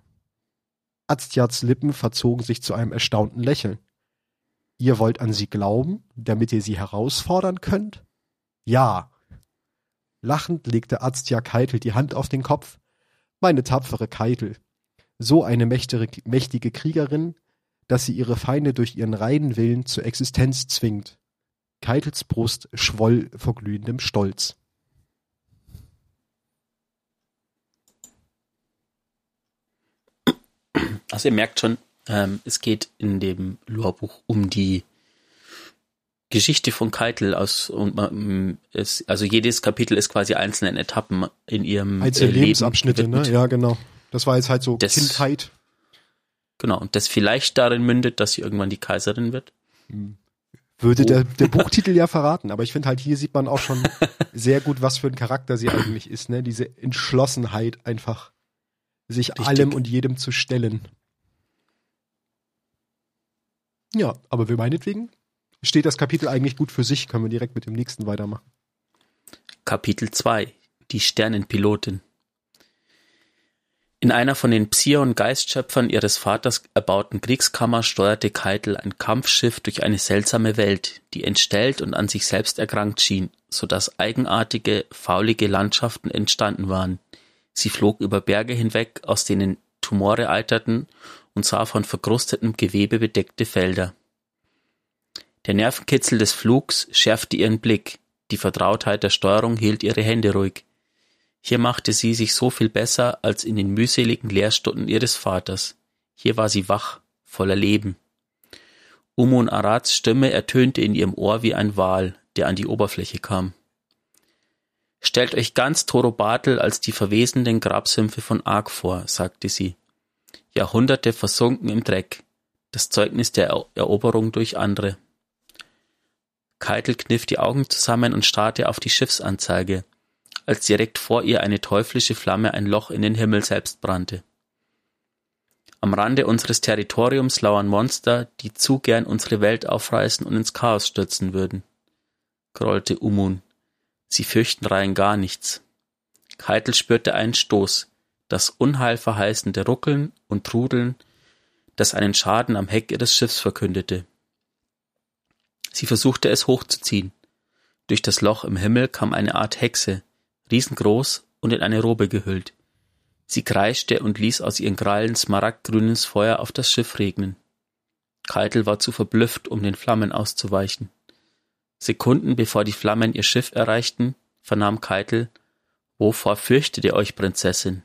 Aztiats Lippen verzogen sich zu einem erstaunten Lächeln. Ihr wollt an sie glauben, damit ihr sie herausfordern könnt? Ja. Lachend legte Aztia Keitel die Hand auf den Kopf. Meine tapfere Keitel. So eine mächtige, mächtige Kriegerin, dass sie ihre Feinde durch ihren reinen Willen zur Existenz zwingt. Keitels Brust schwoll vor glühendem Stolz. Also ihr merkt schon, ähm, es geht in dem Lorbuch um die Geschichte von Keitel aus und man, es, also jedes Kapitel ist quasi einzelnen Etappen in ihrem Einzelne Leben Lebensabschnitte, ne? Ja, genau. Das war jetzt halt so das, Kindheit. Genau, und das vielleicht darin mündet, dass sie irgendwann die Kaiserin wird. Hm. Würde oh. der, der Buchtitel ja verraten, aber ich finde halt, hier sieht man auch schon sehr gut, was für ein Charakter sie eigentlich ist, ne? Diese Entschlossenheit einfach, sich Richtig. allem und jedem zu stellen. Ja, aber wir meinetwegen steht das Kapitel eigentlich gut für sich, können wir direkt mit dem nächsten weitermachen. Kapitel 2 Die Sternenpilotin In einer von den Psion-Geistschöpfern ihres Vaters erbauten Kriegskammer steuerte Keitel ein Kampfschiff durch eine seltsame Welt, die entstellt und an sich selbst erkrankt schien, so dass eigenartige, faulige Landschaften entstanden waren. Sie flog über Berge hinweg, aus denen Tumore eiterten und sah von verkrustetem Gewebe bedeckte Felder. Der Nervenkitzel des Flugs schärfte ihren Blick, die Vertrautheit der Steuerung hielt ihre Hände ruhig. Hier machte sie sich so viel besser als in den mühseligen Lehrstunden ihres Vaters. Hier war sie wach, voller Leben. Umun Arads Stimme ertönte in ihrem Ohr wie ein Wal, der an die Oberfläche kam. Stellt euch ganz Torobatel als die verwesenden Grabsümpfe von Ark vor, sagte sie. Jahrhunderte versunken im Dreck, das Zeugnis der Eroberung durch andere. Keitel kniff die Augen zusammen und starrte auf die Schiffsanzeige, als direkt vor ihr eine teuflische Flamme ein Loch in den Himmel selbst brannte. Am Rande unseres Territoriums lauern Monster, die zu gern unsere Welt aufreißen und ins Chaos stürzen würden, grollte Umun. Sie fürchten rein gar nichts. Keitel spürte einen Stoß, das unheilverheißende Ruckeln und Trudeln, das einen Schaden am Heck ihres Schiffs verkündete. Sie versuchte es hochzuziehen. Durch das Loch im Himmel kam eine Art Hexe, riesengroß und in eine Robe gehüllt. Sie kreischte und ließ aus ihren Krallen smaragdgrünes Feuer auf das Schiff regnen. Keitel war zu verblüfft, um den Flammen auszuweichen. Sekunden bevor die Flammen ihr Schiff erreichten, vernahm Keitel, Wovor fürchtet ihr euch, Prinzessin?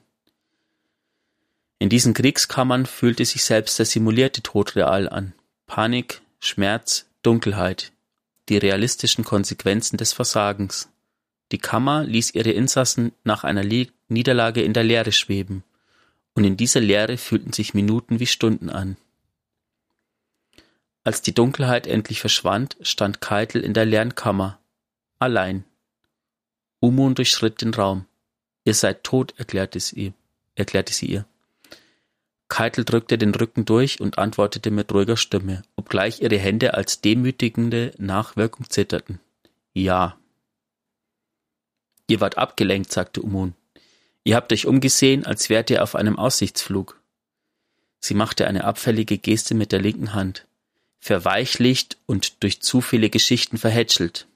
In diesen Kriegskammern fühlte sich selbst der simulierte Tod real an. Panik, Schmerz, Dunkelheit, die realistischen Konsequenzen des Versagens. Die Kammer ließ ihre Insassen nach einer Niederlage in der Leere schweben, und in dieser Leere fühlten sich Minuten wie Stunden an. Als die Dunkelheit endlich verschwand, stand Keitel in der leeren Kammer, allein. Umun durchschritt den Raum. Ihr seid tot, erklärte sie, erklärte sie ihr. Keitel drückte den Rücken durch und antwortete mit ruhiger Stimme, obgleich ihre Hände als demütigende Nachwirkung zitterten. Ja. Ihr wart abgelenkt, sagte Umun. Ihr habt euch umgesehen, als wärt ihr auf einem Aussichtsflug. Sie machte eine abfällige Geste mit der linken Hand, verweichlicht und durch zu viele Geschichten verhätschelt.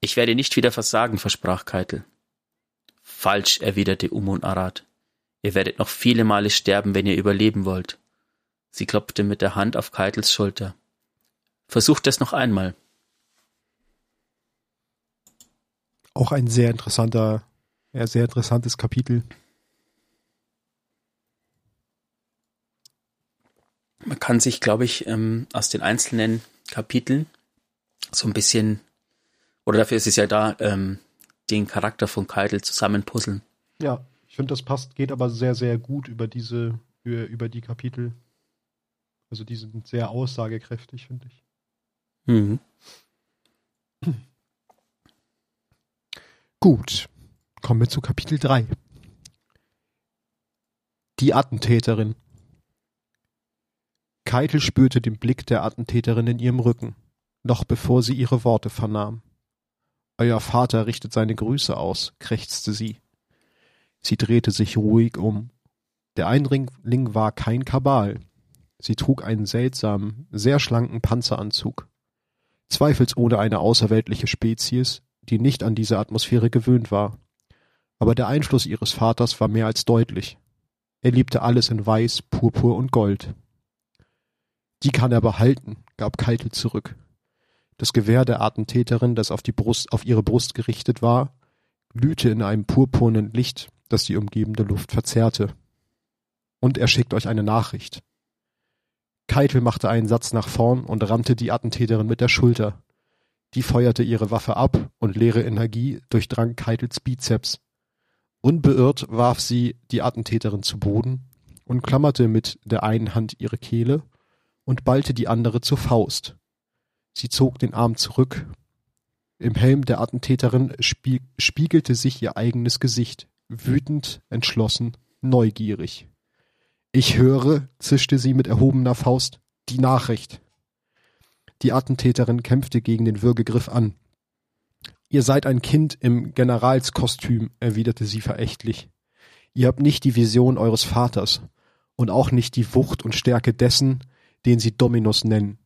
Ich werde nicht wieder versagen, versprach Keitel. Falsch, erwiderte Umun Arad. Ihr werdet noch viele Male sterben, wenn ihr überleben wollt. Sie klopfte mit der Hand auf Keitels Schulter. Versucht es noch einmal. Auch ein sehr interessanter, ja, sehr interessantes Kapitel. Man kann sich, glaube ich, ähm, aus den einzelnen Kapiteln so ein bisschen, oder dafür ist es ja da, ähm, den Charakter von Keitel zusammenpuzzeln. Ja, ich finde, das passt, geht aber sehr, sehr gut über diese für, über die Kapitel. Also die sind sehr aussagekräftig, finde ich. Mhm. Gut, kommen wir zu Kapitel 3. Die Attentäterin. Keitel spürte den Blick der Attentäterin in ihrem Rücken, noch bevor sie ihre Worte vernahm. Euer Vater richtet seine Grüße aus, krächzte sie. Sie drehte sich ruhig um. Der Eindringling war kein Kabal. Sie trug einen seltsamen, sehr schlanken Panzeranzug. Zweifelsohne eine außerweltliche Spezies, die nicht an diese Atmosphäre gewöhnt war. Aber der Einfluss ihres Vaters war mehr als deutlich. Er liebte alles in Weiß, Purpur und Gold. Die kann er behalten, gab Keitel zurück. Das Gewehr der Attentäterin, das auf die Brust, auf ihre Brust gerichtet war, glühte in einem purpurnen Licht, das die umgebende Luft verzerrte. Und er schickt euch eine Nachricht. Keitel machte einen Satz nach vorn und rammte die Attentäterin mit der Schulter. Die feuerte ihre Waffe ab und leere Energie durchdrang Keitels Bizeps. Unbeirrt warf sie die Attentäterin zu Boden und klammerte mit der einen Hand ihre Kehle und ballte die andere zur Faust. Sie zog den Arm zurück. Im Helm der Attentäterin spie spiegelte sich ihr eigenes Gesicht, wütend, entschlossen, neugierig. Ich höre, zischte sie mit erhobener Faust, die Nachricht. Die Attentäterin kämpfte gegen den Würgegriff an. Ihr seid ein Kind im Generalskostüm, erwiderte sie verächtlich. Ihr habt nicht die Vision eures Vaters und auch nicht die Wucht und Stärke dessen, den sie Dominus nennen.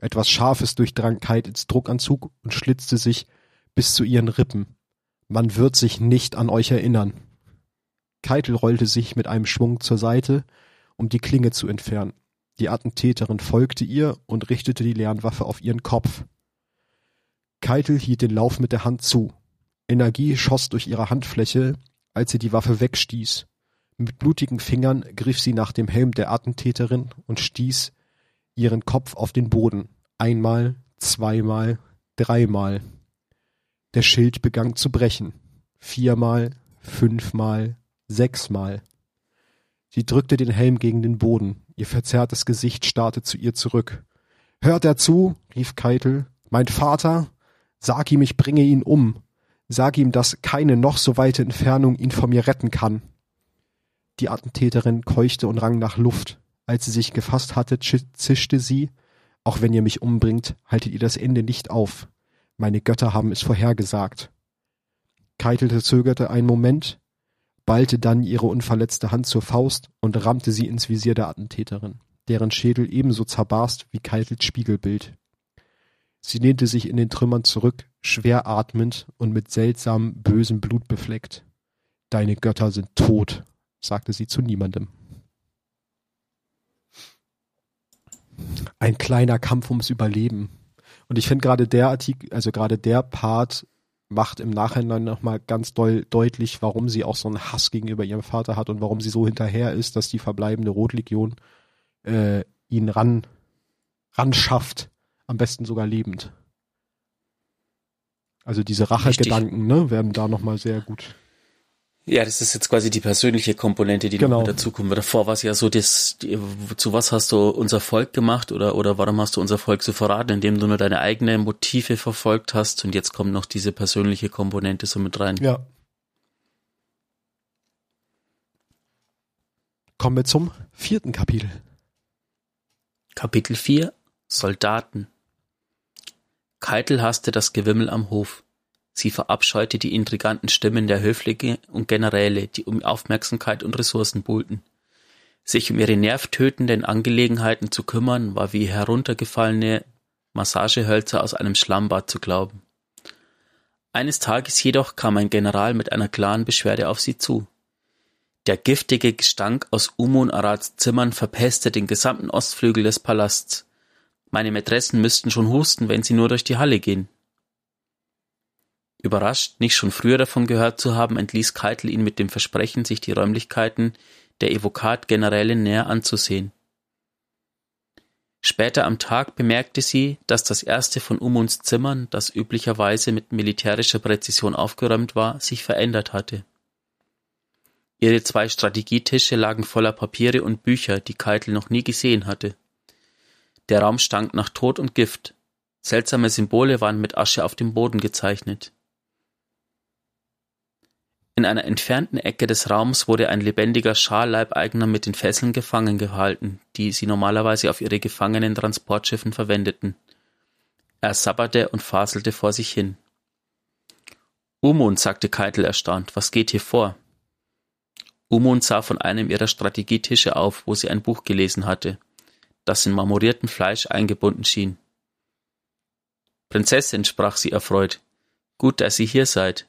Etwas Scharfes durchdrang ins Druckanzug und schlitzte sich bis zu ihren Rippen. Man wird sich nicht an euch erinnern. Keitel rollte sich mit einem Schwung zur Seite, um die Klinge zu entfernen. Die Attentäterin folgte ihr und richtete die Lernwaffe auf ihren Kopf. Keitel hielt den Lauf mit der Hand zu. Energie schoss durch ihre Handfläche, als sie die Waffe wegstieß. Mit blutigen Fingern griff sie nach dem Helm der Attentäterin und stieß ihren Kopf auf den Boden. Einmal, zweimal, dreimal. Der Schild begann zu brechen. Viermal, fünfmal, sechsmal. Sie drückte den Helm gegen den Boden. Ihr verzerrtes Gesicht starrte zu ihr zurück. Hört er zu? rief Keitel. Mein Vater? Sag ihm, ich bringe ihn um. Sag ihm, dass keine noch so weite Entfernung ihn vor mir retten kann. Die Attentäterin keuchte und rang nach Luft. Als sie sich gefasst hatte, zischte sie, auch wenn ihr mich umbringt, haltet ihr das Ende nicht auf. Meine Götter haben es vorhergesagt. Keitel zögerte einen Moment, ballte dann ihre unverletzte Hand zur Faust und rammte sie ins Visier der Attentäterin, deren Schädel ebenso zerbarst wie Keitels Spiegelbild. Sie lehnte sich in den Trümmern zurück, schwer atmend und mit seltsamem, bösem Blut befleckt. Deine Götter sind tot, sagte sie zu niemandem. ein kleiner Kampf ums Überleben. Und ich finde gerade der Artikel, also gerade der Part macht im Nachhinein nochmal ganz doll deutlich, warum sie auch so einen Hass gegenüber ihrem Vater hat und warum sie so hinterher ist, dass die verbleibende Rotlegion äh, ihn ran, ran schafft, am besten sogar lebend. Also diese Rachegedanken, ne, werden da nochmal sehr gut ja, das ist jetzt quasi die persönliche Komponente, die genau. noch dazukommt. Davor war es ja so, das, die, zu was hast du unser Volk gemacht oder, oder warum hast du unser Volk so verraten, indem du nur deine eigenen Motive verfolgt hast und jetzt kommt noch diese persönliche Komponente so mit rein. Ja. Kommen wir zum vierten Kapitel. Kapitel 4 Soldaten Keitel hasste das Gewimmel am Hof. Sie verabscheute die intriganten Stimmen der Höflinge und Generäle, die um Aufmerksamkeit und Ressourcen buhlten. Sich um ihre nervtötenden Angelegenheiten zu kümmern, war wie heruntergefallene Massagehölzer aus einem Schlammbad zu glauben. Eines Tages jedoch kam ein General mit einer klaren Beschwerde auf sie zu. Der giftige Gestank aus Umun Arads Zimmern verpestet den gesamten Ostflügel des Palasts. Meine Mätressen müssten schon husten, wenn sie nur durch die Halle gehen. Überrascht, nicht schon früher davon gehört zu haben, entließ Keitel ihn mit dem Versprechen, sich die Räumlichkeiten der Evokat-Generälin näher anzusehen. Später am Tag bemerkte sie, dass das erste von Umuns Zimmern, das üblicherweise mit militärischer Präzision aufgeräumt war, sich verändert hatte. Ihre zwei Strategietische lagen voller Papiere und Bücher, die Keitel noch nie gesehen hatte. Der Raum stank nach Tod und Gift. Seltsame Symbole waren mit Asche auf dem Boden gezeichnet. In einer entfernten Ecke des Raums wurde ein lebendiger Scharleibeigner mit den Fesseln gefangen gehalten, die sie normalerweise auf ihre Gefangenentransportschiffen verwendeten. Er sabberte und faselte vor sich hin. Umund, sagte Keitel erstaunt, was geht hier vor? Umund sah von einem ihrer Strategietische auf, wo sie ein Buch gelesen hatte, das in marmoriertem Fleisch eingebunden schien. Prinzessin, sprach sie erfreut, gut, dass ihr hier seid.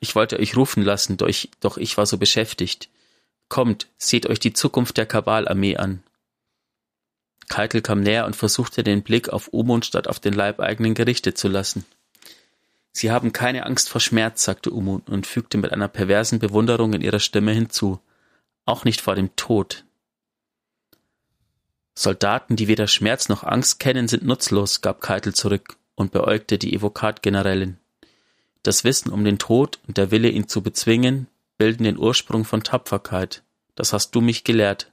Ich wollte euch rufen lassen, doch ich, doch ich war so beschäftigt. Kommt, seht euch die Zukunft der Kabalarmee an. Keitel kam näher und versuchte den Blick auf Umund statt auf den Leibeigenen gerichtet zu lassen. Sie haben keine Angst vor Schmerz, sagte Umund und fügte mit einer perversen Bewunderung in ihrer Stimme hinzu. Auch nicht vor dem Tod. Soldaten, die weder Schmerz noch Angst kennen, sind nutzlos, gab Keitel zurück und beäugte die Evokatgenerälin. Das Wissen um den Tod und der Wille, ihn zu bezwingen, bilden den Ursprung von Tapferkeit. Das hast du mich gelehrt.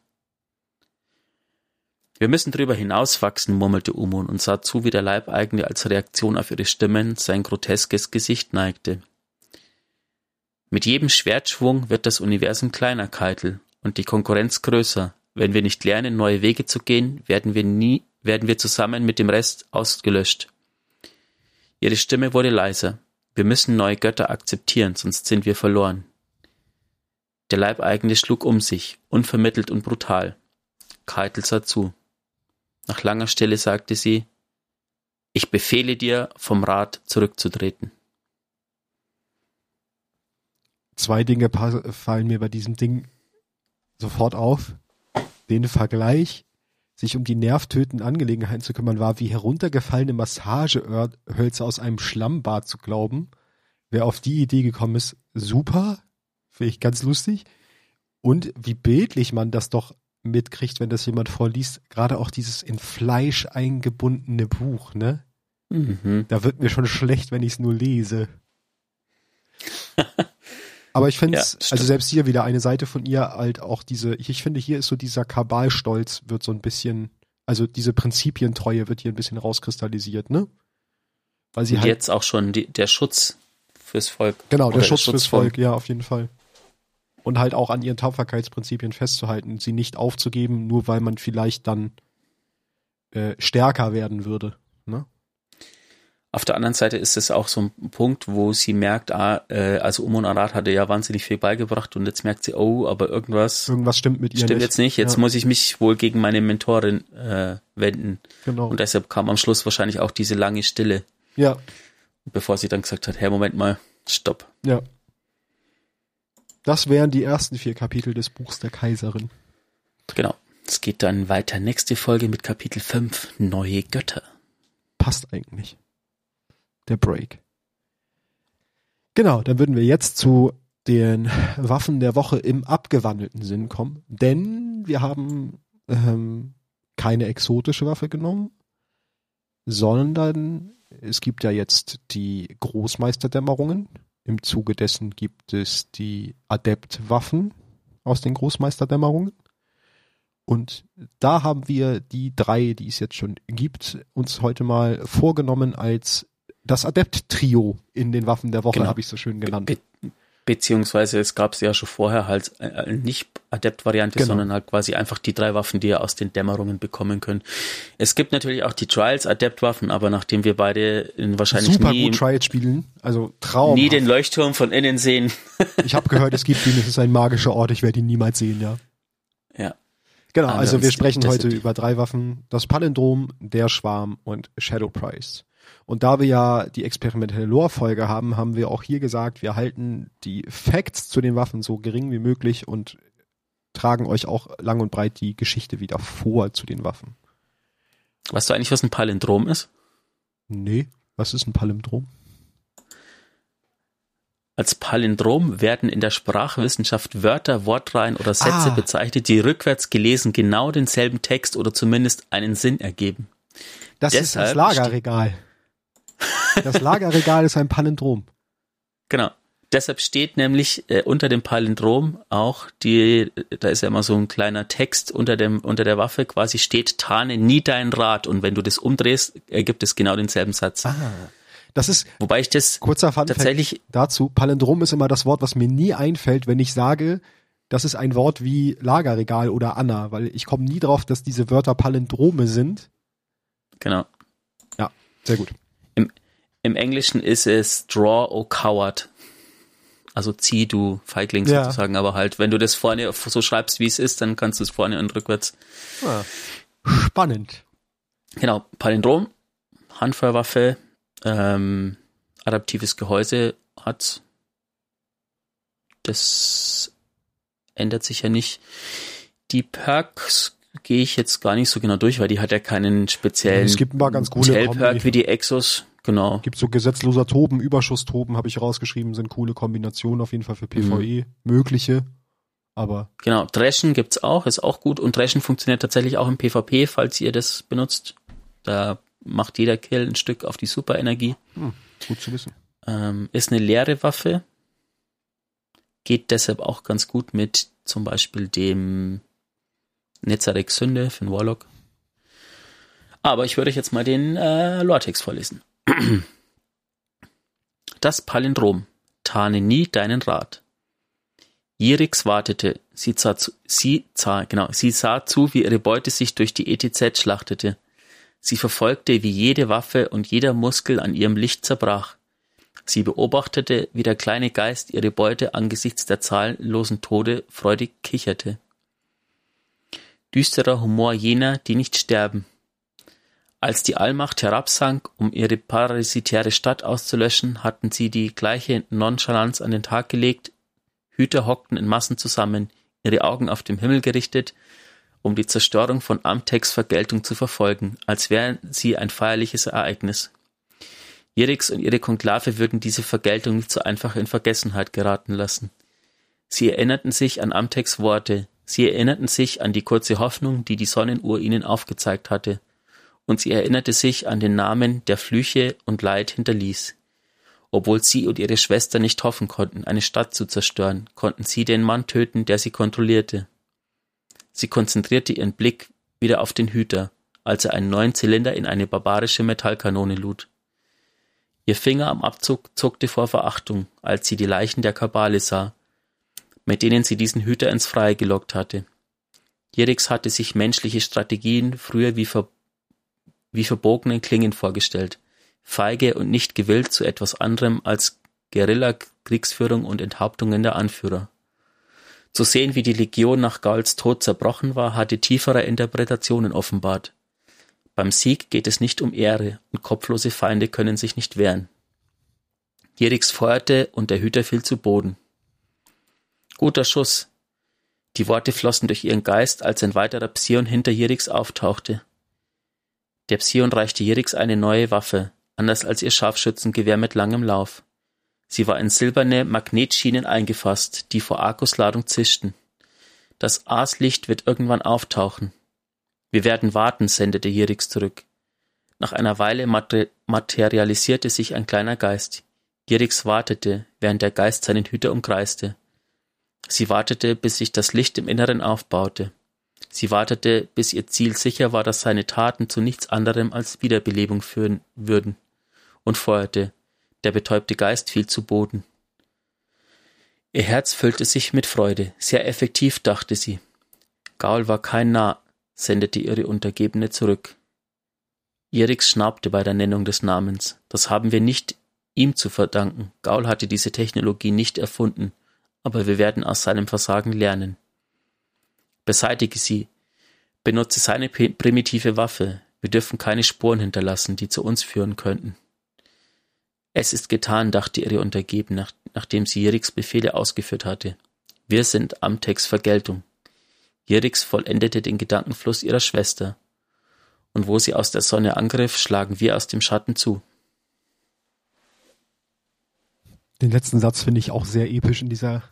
Wir müssen drüber hinauswachsen, murmelte Umun und sah zu, wie der Leibeigene als Reaktion auf ihre Stimmen sein groteskes Gesicht neigte. Mit jedem Schwertschwung wird das Universum kleiner, Keitel, und die Konkurrenz größer. Wenn wir nicht lernen, neue Wege zu gehen, werden wir nie, werden wir zusammen mit dem Rest ausgelöscht. Ihre Stimme wurde leiser. Wir müssen neue Götter akzeptieren, sonst sind wir verloren. Der Leibeigene schlug um sich, unvermittelt und brutal. Keitel sah zu. Nach langer Stille sagte sie, ich befehle dir, vom Rat zurückzutreten. Zwei Dinge fallen mir bei diesem Ding sofort auf. Den Vergleich sich um die nervtötenden Angelegenheiten zu kümmern, war wie heruntergefallene Massagehölzer aus einem Schlammbad zu glauben. Wer auf die Idee gekommen ist, super, finde ich ganz lustig. Und wie bildlich man das doch mitkriegt, wenn das jemand vorliest, gerade auch dieses in Fleisch eingebundene Buch, ne? Mhm. Da wird mir schon schlecht, wenn ich es nur lese. Aber ich finde es, ja, also selbst hier wieder eine Seite von ihr halt auch diese, ich, ich finde hier ist so dieser Kabalstolz wird so ein bisschen, also diese Prinzipientreue wird hier ein bisschen rauskristallisiert, ne? Weil sie Und halt, jetzt auch schon die, der Schutz fürs Volk. Genau, der Schutz, der Schutz fürs Volk, ja, auf jeden Fall. Und halt auch an ihren Tapferkeitsprinzipien festzuhalten, sie nicht aufzugeben, nur weil man vielleicht dann äh, stärker werden würde. Auf der anderen Seite ist es auch so ein Punkt, wo sie merkt, ah, äh, also Umon Arad hatte ja wahnsinnig viel beigebracht und jetzt merkt sie, oh, aber irgendwas irgendwas stimmt mit ihr stimmt nicht. jetzt nicht. Jetzt ja. muss ich mich wohl gegen meine Mentorin äh, wenden. Genau. Und deshalb kam am Schluss wahrscheinlich auch diese lange Stille. Ja. Bevor sie dann gesagt hat, hey, Moment mal, stopp. Ja. Das wären die ersten vier Kapitel des Buchs der Kaiserin. Genau. Es geht dann weiter. Nächste Folge mit Kapitel 5, Neue Götter. Passt eigentlich der Break. Genau, dann würden wir jetzt zu den Waffen der Woche im abgewandelten Sinn kommen, denn wir haben ähm, keine exotische Waffe genommen, sondern es gibt ja jetzt die Großmeisterdämmerungen. Im Zuge dessen gibt es die Adeptwaffen aus den Großmeisterdämmerungen. Und da haben wir die drei, die es jetzt schon gibt, uns heute mal vorgenommen als das Adept-Trio in den Waffen der Woche, genau. habe ich so schön genannt. Be beziehungsweise es gab es ja schon vorher halt äh, nicht Adept-Variante, genau. sondern halt quasi einfach die drei Waffen, die ihr aus den Dämmerungen bekommen könnt. Es gibt natürlich auch die Trials Adept-Waffen, aber nachdem wir beide in wahrscheinlich Super nie, gut Trials spielen, also Traum. Nie den Leuchtturm von innen sehen. ich habe gehört, es gibt ihn, es ist ein magischer Ort, ich werde ihn niemals sehen, ja. Ja. Genau, also wir sprechen heute über drei Waffen, das Palindrom, der Schwarm und Shadow Price. Und da wir ja die experimentelle Lore-Folge haben, haben wir auch hier gesagt, wir halten die Facts zu den Waffen so gering wie möglich und tragen euch auch lang und breit die Geschichte wieder vor zu den Waffen. Weißt du eigentlich, was ein Palindrom ist? Nee, was ist ein Palindrom? Als Palindrom werden in der Sprachwissenschaft Wörter, Wortreihen oder Sätze ah. bezeichnet, die rückwärts gelesen genau denselben Text oder zumindest einen Sinn ergeben. Das Deshalb ist das Lagerregal. Das Lagerregal ist ein Palindrom. Genau. Deshalb steht nämlich äh, unter dem Palindrom auch die, da ist ja immer so ein kleiner Text unter dem unter der Waffe quasi steht Tarne nie dein Rat und wenn du das umdrehst, ergibt es genau denselben Satz. Ah. Das ist Wobei ich das kurzer Fun tatsächlich dazu. Palindrom ist immer das Wort, was mir nie einfällt, wenn ich sage, das ist ein Wort wie Lagerregal oder Anna, weil ich komme nie drauf, dass diese Wörter Palindrome sind. genau. Ja, sehr gut. Im Englischen ist es draw o coward. Also zieh du Feigling Ja. sozusagen, aber halt, wenn du das vorne so schreibst, wie es ist, dann kannst du es vorne und rückwärts. Ah. Spannend. Genau, Palindrom, Handfeuerwaffe, ähm, adaptives Gehäuse hat. Das ändert sich ja nicht. Die Perks gehe ich jetzt gar nicht so genau durch, weil die hat ja keinen speziellen Es gibt ein paar ganz Tail-Perk Kombi. wie die Exos. Genau. Gibt so gesetzloser Toben, Überschusstoben, habe ich rausgeschrieben, sind coole Kombinationen auf jeden Fall für PvE, mögliche. Aber Genau, Dreschen gibt's auch, ist auch gut und Dreschen funktioniert tatsächlich auch im PvP, falls ihr das benutzt. Da macht jeder Kill ein Stück auf die Superenergie. hm, gut zu wissen. Ähm, ist eine leere Waffe. Geht deshalb auch ganz gut mit zum Beispiel dem Nezarek Sünde für den Warlock. Aber ich würde euch jetzt mal den äh, Lortex vorlesen. Das Palindrom. Tarne nie deinen Rat. Jirix wartete. Sie sah, zu, sie, sah, genau, sie sah zu, wie ihre Beute sich durch die ETZ schlachtete. Sie verfolgte, wie jede Waffe und jeder Muskel an ihrem Licht zerbrach. Sie beobachtete, wie der kleine Geist ihre Beute angesichts der zahlenlosen Tode freudig kicherte. Düsterer Humor jener, die nicht sterben. Als die Allmacht herabsank, um ihre parasitäre Stadt auszulöschen, hatten sie die gleiche Nonchalance an den Tag gelegt. Hüter hockten in Massen zusammen, ihre Augen auf den Himmel gerichtet, um die Zerstörung von Amtex Vergeltung zu verfolgen, als wären sie ein feierliches Ereignis. Jerix und ihre Konklave würden diese Vergeltung nicht so einfach in Vergessenheit geraten lassen. Sie erinnerten sich an Amtex Worte, sie erinnerten sich an die kurze Hoffnung, die die Sonnenuhr ihnen aufgezeigt hatte, und sie erinnerte sich an den Namen, der Flüche und Leid hinterließ. Obwohl sie und ihre Schwester nicht hoffen konnten, eine Stadt zu zerstören, konnten sie den Mann töten, der sie kontrollierte. Sie konzentrierte ihren Blick wieder auf den Hüter, als er einen neuen Zylinder in eine barbarische Metallkanone lud. Ihr Finger am Abzug zuckte vor Verachtung, als sie die Leichen der Kabale sah, mit denen sie diesen Hüter ins Freie gelockt hatte. Jerix hatte sich menschliche Strategien früher wie, ver wie verbogenen Klingen vorgestellt, feige und nicht gewillt zu etwas anderem als Guerilla-Kriegsführung und Enthauptungen der Anführer. Zu sehen, wie die Legion nach Gauls Tod zerbrochen war, hatte tiefere Interpretationen offenbart. Beim Sieg geht es nicht um Ehre und kopflose Feinde können sich nicht wehren. Jerix feuerte und der Hüter fiel zu Boden. Guter Schuss. Die Worte flossen durch ihren Geist, als ein weiterer Psion hinter Jerix auftauchte. Der Psion reichte Jerix eine neue Waffe, anders als ihr Scharfschützengewehr mit langem Lauf. Sie war in silberne Magnetschienen eingefasst, die vor Arkus Ladung zischten. Das Aaslicht wird irgendwann auftauchen. Wir werden warten, sendete Jerix zurück. Nach einer Weile mater materialisierte sich ein kleiner Geist. Jerix wartete, während der Geist seinen Hüter umkreiste. Sie wartete, bis sich das Licht im Inneren aufbaute. Sie wartete, bis ihr Ziel sicher war, dass seine Taten zu nichts anderem als Wiederbelebung führen würden, und feuerte. Der betäubte Geist fiel zu Boden. Ihr Herz füllte sich mit Freude. Sehr effektiv, dachte sie. Gaul war kein Narr, sendete ihre Untergebene zurück. Jerix schnaubte bei der Nennung des Namens. Das haben wir nicht ihm zu verdanken. Gaul hatte diese Technologie nicht erfunden, aber wir werden aus seinem Versagen lernen. Beseitige sie. Benutze seine primitive Waffe. Wir dürfen keine Spuren hinterlassen, die zu uns führen könnten. Es ist getan, dachte ihre Untergebene, nach, nachdem sie Jerix Befehle ausgeführt hatte. Wir sind Amtex Vergeltung. Jerix vollendete den Gedankenfluss ihrer Schwester. Und wo sie aus der Sonne angriff, schlagen wir aus dem Schatten zu. Den letzten Satz finde ich auch sehr episch in dieser,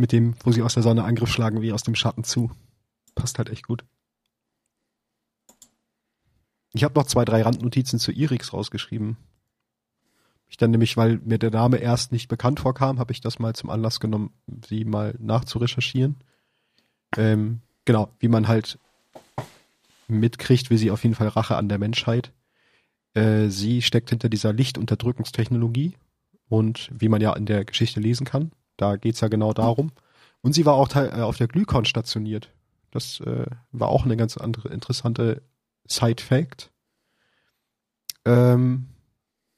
mit dem, wo sie aus der Sonne Angriff schlagen, wie aus dem Schatten zu. Passt halt echt gut. Ich habe noch zwei, drei Randnotizen zu Irix rausgeschrieben. Ich dann nämlich, weil mir der Name erst nicht bekannt vorkam, habe ich das mal zum Anlass genommen, sie mal nachzurecherchieren. Ähm, genau, wie man halt mitkriegt, wie sie auf jeden Fall Rache an der Menschheit. Äh, sie steckt hinter dieser Lichtunterdrückungstechnologie und wie man ja in der Geschichte lesen kann, da geht's ja genau darum. Und sie war auch äh, auf der Glykon stationiert. Das äh, war auch eine ganz andere interessante Side-Fact. Ähm,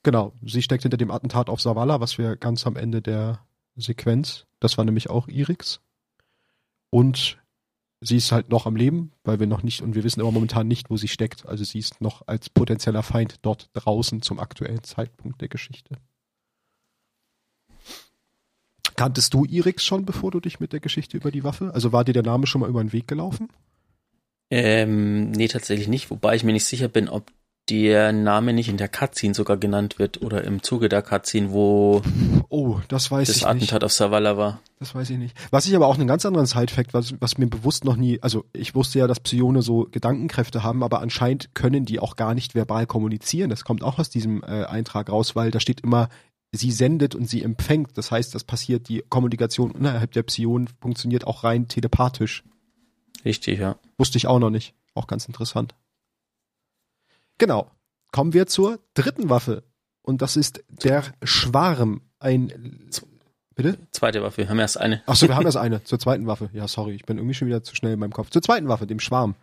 genau, sie steckt hinter dem Attentat auf Savala, was wir ganz am Ende der Sequenz, das war nämlich auch Irix. Und sie ist halt noch am Leben, weil wir noch nicht, und wir wissen aber momentan nicht, wo sie steckt. Also sie ist noch als potenzieller Feind dort draußen zum aktuellen Zeitpunkt der Geschichte. Kanntest du Irix schon, bevor du dich mit der Geschichte über die Waffe? Also war dir der Name schon mal über den Weg gelaufen? Ähm, nee, tatsächlich nicht, wobei ich mir nicht sicher bin, ob der Name nicht in der Cutscene sogar genannt wird oder im Zuge der Cutscene, wo oh, das weiß das ich Attentat nicht. auf Savala war. Das weiß ich nicht. Was ich aber auch einen ganz anderen Side-Fact, was, was mir bewusst noch nie, also ich wusste ja, dass Psione so Gedankenkräfte haben, aber anscheinend können die auch gar nicht verbal kommunizieren. Das kommt auch aus diesem äh, Eintrag raus, weil da steht immer, sie sendet und sie empfängt. Das heißt, das passiert, die Kommunikation innerhalb der Psionen funktioniert auch rein telepathisch. Richtig, ja. Wusste ich auch noch nicht. Auch ganz interessant. Genau. Kommen wir zur dritten Waffe. Und das ist der Schwarm. Ein. Bitte? Zweite Waffe, wir haben erst eine. Achso, wir haben erst eine. Zur zweiten Waffe. Ja, sorry, ich bin irgendwie schon wieder zu schnell in meinem Kopf. Zur zweiten Waffe, dem Schwarm.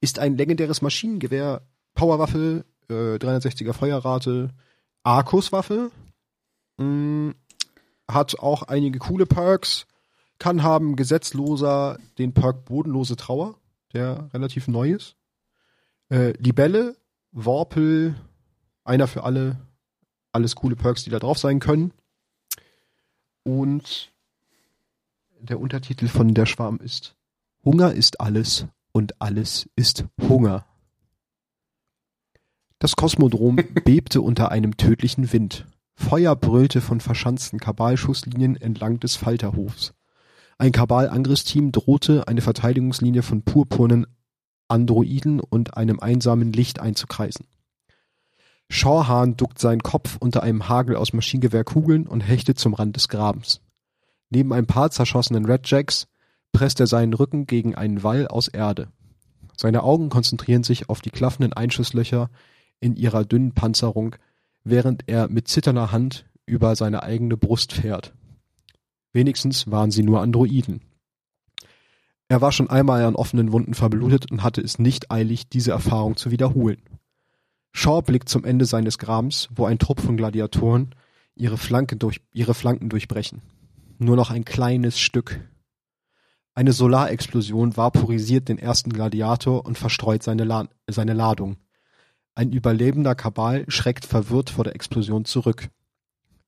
Ist ein legendäres Maschinengewehr, Powerwaffe, äh, 360er Feuerrate, Arkuswaffe. Mh, hat auch einige coole Perks. Kann haben gesetzloser den Perk Bodenlose Trauer, der relativ neu ist. Äh, Libelle, Worpel, einer für alle, alles coole Perks, die da drauf sein können. Und der Untertitel von der Schwarm ist Hunger ist alles und alles ist Hunger. Das Kosmodrom bebte unter einem tödlichen Wind. Feuer brüllte von verschanzten Kabalschusslinien entlang des Falterhofs. Ein Kabal-Angriffsteam drohte, eine Verteidigungslinie von purpurnen Androiden und einem einsamen Licht einzukreisen. Shawhan duckt seinen Kopf unter einem Hagel aus Maschinengewehrkugeln und hechtet zum Rand des Grabens. Neben ein paar zerschossenen Redjacks presst er seinen Rücken gegen einen Wall aus Erde. Seine Augen konzentrieren sich auf die klaffenden Einschusslöcher in ihrer dünnen Panzerung, während er mit zitternder Hand über seine eigene Brust fährt. Wenigstens waren sie nur Androiden. Er war schon einmal an offenen Wunden verblutet und hatte es nicht eilig, diese Erfahrung zu wiederholen. Shaw blickt zum Ende seines Grabens, wo ein Trupp von Gladiatoren ihre, Flanke durch, ihre Flanken durchbrechen. Nur noch ein kleines Stück. Eine Solarexplosion vaporisiert den ersten Gladiator und verstreut seine, La seine Ladung. Ein überlebender Kabal schreckt verwirrt vor der Explosion zurück.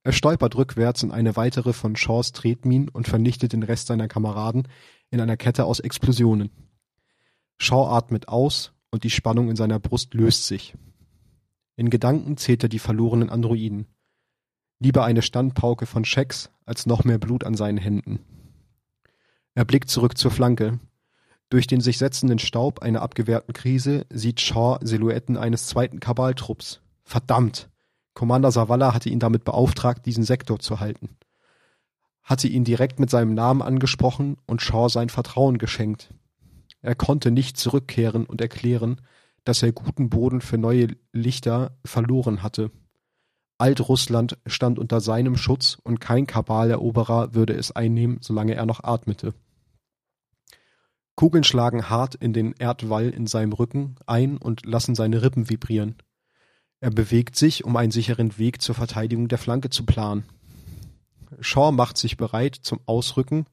Er stolpert rückwärts in eine weitere von Shaws Tretminen und vernichtet den Rest seiner Kameraden in einer Kette aus Explosionen. Shaw atmet aus und die Spannung in seiner Brust löst sich. In Gedanken zählt er die verlorenen Androiden. Lieber eine Standpauke von Schex als noch mehr Blut an seinen Händen. Er blickt zurück zur Flanke. Durch den sich setzenden Staub einer abgewehrten Krise sieht Shaw Silhouetten eines zweiten Kabaltrupps. Verdammt! Commander Savala hatte ihn damit beauftragt, diesen Sektor zu halten. Hatte ihn direkt mit seinem Namen angesprochen und Shaw sein Vertrauen geschenkt. Er konnte nicht zurückkehren und erklären, dass er guten Boden für neue Lichter verloren hatte. Altrussland stand unter seinem Schutz und kein Kabaleroberer würde es einnehmen, solange er noch atmete. Kugeln schlagen hart in den Erdwall in seinem Rücken ein und lassen seine Rippen vibrieren. Er bewegt sich, um einen sicheren Weg zur Verteidigung der Flanke zu planen. Shaw macht sich bereit zum Ausrücken,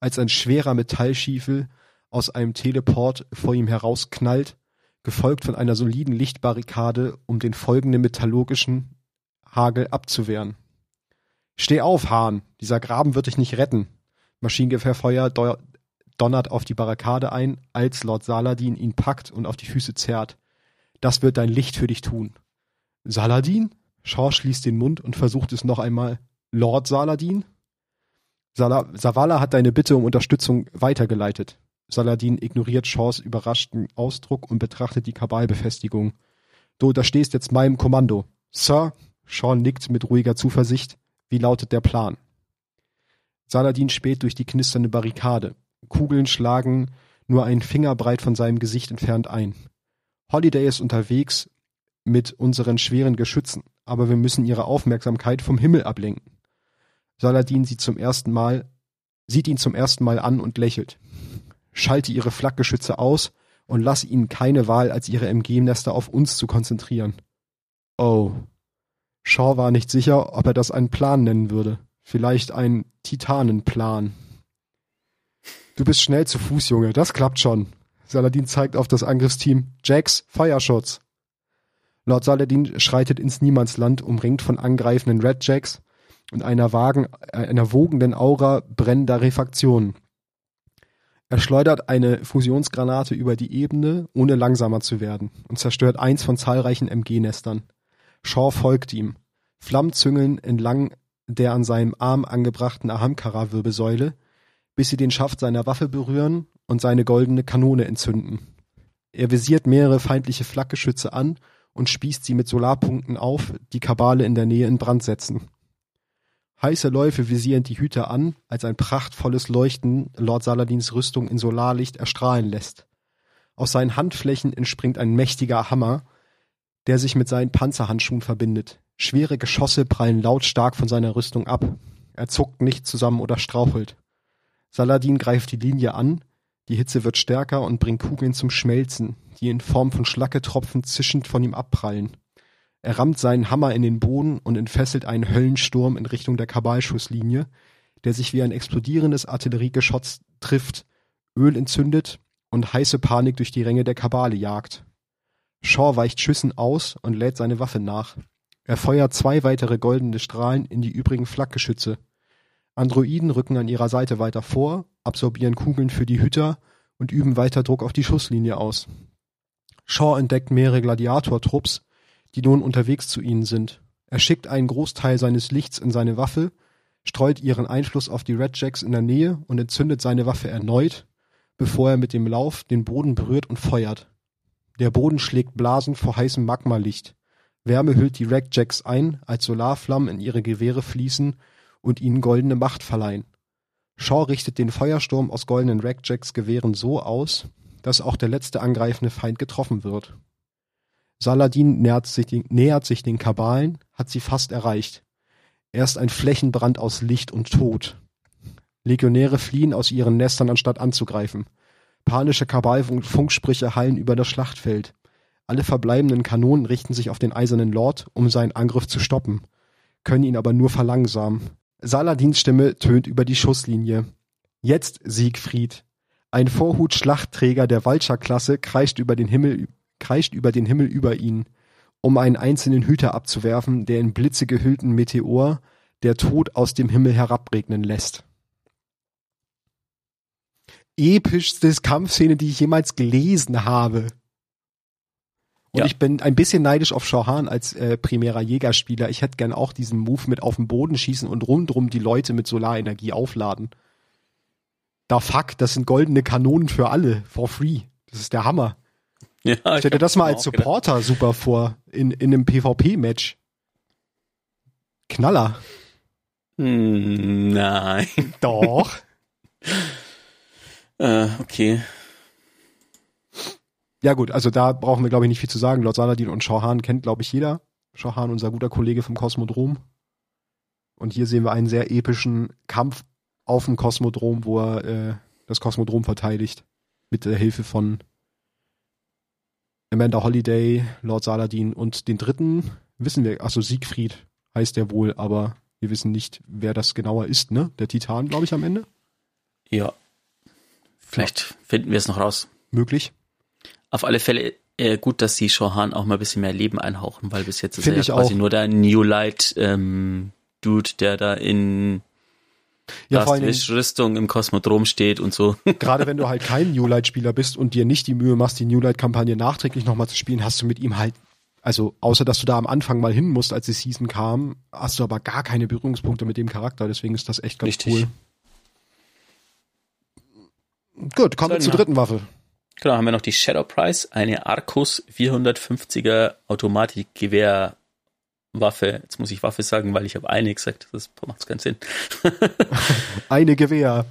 als ein schwerer Metallschiefel aus einem Teleport vor ihm herausknallt, gefolgt von einer soliden Lichtbarrikade, um den folgenden metallurgischen Hagel abzuwehren. Steh auf, Hahn, dieser Graben wird dich nicht retten. Maschinengewehrfeuer donnert auf die Barrikade ein, als Lord Saladin ihn packt und auf die Füße zerrt. Das wird dein Licht für dich tun. Saladin? Shaw schließt den Mund und versucht es noch einmal. Lord Saladin? Sala Savala hat deine Bitte um Unterstützung weitergeleitet. Saladin ignoriert Shaws überraschten Ausdruck und betrachtet die Kabalbefestigung. Du unterstehst jetzt meinem Kommando. Sir, Sean nickt mit ruhiger Zuversicht. Wie lautet der Plan? Saladin späht durch die knisternde Barrikade. Kugeln schlagen nur einen Fingerbreit von seinem Gesicht entfernt ein. Holiday ist unterwegs mit unseren schweren Geschützen, aber wir müssen ihre Aufmerksamkeit vom Himmel ablenken. Saladin sieht zum ersten Mal, sieht ihn zum ersten Mal an und lächelt. Schalte ihre Flakgeschütze aus und lasse ihnen keine Wahl, als ihre MG-Nester auf uns zu konzentrieren. Oh. Shaw war nicht sicher, ob er das einen Plan nennen würde. Vielleicht ein Titanenplan. Du bist schnell zu Fuß, Junge, das klappt schon. Saladin zeigt auf das Angriffsteam. Jax, Feuerschutz. Lord Saladin schreitet ins Niemandsland, umringt von angreifenden Red Jacks und einer, vagen, einer wogenden Aura brennender Refaktionen. Er schleudert eine Fusionsgranate über die Ebene, ohne langsamer zu werden, und zerstört eins von zahlreichen MG-Nestern. Shaw folgt ihm. Flammen züngeln entlang der an seinem Arm angebrachten Ahamkara-Wirbelsäule, bis sie den Schaft seiner Waffe berühren und seine goldene Kanone entzünden. Er visiert mehrere feindliche Flakgeschütze an und spießt sie mit Solarpunkten auf, die Kabale in der Nähe in Brand setzen. Heiße Läufe visieren die Hüter an, als ein prachtvolles Leuchten Lord Saladins Rüstung in Solarlicht erstrahlen lässt. Aus seinen Handflächen entspringt ein mächtiger Hammer, der sich mit seinen Panzerhandschuhen verbindet. Schwere Geschosse prallen lautstark von seiner Rüstung ab. Er zuckt nicht zusammen oder strauchelt. Saladin greift die Linie an, die Hitze wird stärker und bringt Kugeln zum Schmelzen, die in Form von Schlacketropfen zischend von ihm abprallen. Er rammt seinen Hammer in den Boden und entfesselt einen Höllensturm in Richtung der Kabalschusslinie, der sich wie ein explodierendes Artilleriegeschoss trifft, Öl entzündet und heiße Panik durch die Ränge der Kabale jagt. Shaw weicht Schüssen aus und lädt seine Waffe nach. Er feuert zwei weitere goldene Strahlen in die übrigen Flakgeschütze. Androiden rücken an ihrer Seite weiter vor, absorbieren Kugeln für die Hüter und üben weiter Druck auf die Schusslinie aus. Shaw entdeckt mehrere Gladiator-Trupps, die nun unterwegs zu ihnen sind. Er schickt einen Großteil seines Lichts in seine Waffe, streut ihren Einfluss auf die Redjacks in der Nähe und entzündet seine Waffe erneut, bevor er mit dem Lauf den Boden berührt und feuert. Der Boden schlägt Blasen vor heißem Magmalicht. Wärme hüllt die Redjacks ein, als Solarflammen in ihre Gewehre fließen und ihnen goldene Macht verleihen. Shaw richtet den Feuersturm aus goldenen Rackjacks Gewehren so aus, dass auch der letzte angreifende Feind getroffen wird. Saladin nähert sich, den, nähert sich den Kabalen, hat sie fast erreicht. Erst ein Flächenbrand aus Licht und Tod. Legionäre fliehen aus ihren Nestern, anstatt anzugreifen. Panische Kabalfunksprüche hallen über das Schlachtfeld. Alle verbleibenden Kanonen richten sich auf den Eisernen Lord, um seinen Angriff zu stoppen, können ihn aber nur verlangsamen. Saladins Stimme tönt über die Schusslinie. Jetzt, Siegfried. Ein Vorhut-Schlachtträger der Walcher-Klasse kreischt über den Himmel, kreischt über den Himmel über ihn, um einen einzelnen Hüter abzuwerfen, der in Blitze gehüllten Meteor der Tod aus dem Himmel herabregnen lässt. Epischste Kampfszene, die ich jemals gelesen habe. Und ja. ich bin ein bisschen neidisch auf Shauhan als äh, primärer Jägerspieler. Ich hätte gern auch diesen Move mit auf den Boden schießen und rundrum die Leute mit Solarenergie aufladen. Da fuck, das sind goldene Kanonen für alle, for free. Das ist der Hammer. Ja, ich stell dir das mal als Supporter gedacht. super vor, in, in einem PvP-Match. Knaller. Hm, nein. Doch. äh, okay. Ja gut, also da brauchen wir glaube ich nicht viel zu sagen. Lord Saladin und Shauhan kennt glaube ich jeder. Shauhan, unser guter Kollege vom Kosmodrom. Und hier sehen wir einen sehr epischen Kampf auf dem Kosmodrom, wo er äh, das Kosmodrom verteidigt. Mit der Hilfe von Amanda Holiday, Lord Saladin und den dritten wissen wir, also Siegfried heißt er wohl, aber wir wissen nicht, wer das genauer ist, ne? Der Titan, glaube ich, am Ende. Ja. Vielleicht ja. finden wir es noch raus. Möglich auf alle Fälle äh, gut, dass sie Shohan auch mal ein bisschen mehr Leben einhauchen, weil bis jetzt ist Find er ja quasi auch. nur der New Light ähm, Dude, der da in ja, Rüstung im Kosmodrom steht und so. Gerade wenn du halt kein New Light Spieler bist und dir nicht die Mühe machst, die New Light Kampagne nachträglich nochmal zu spielen, hast du mit ihm halt, also außer dass du da am Anfang mal hin musst, als die Season kam, hast du aber gar keine Berührungspunkte mit dem Charakter, deswegen ist das echt ganz Richtig. cool. Gut, kommen wir zur dritten Waffe. Genau, haben wir noch die Shadow Prize, eine Arcus 450er Automatikgewehr Waffe. Jetzt muss ich Waffe sagen, weil ich habe eine gesagt. Das macht keinen Sinn. eine Gewehr.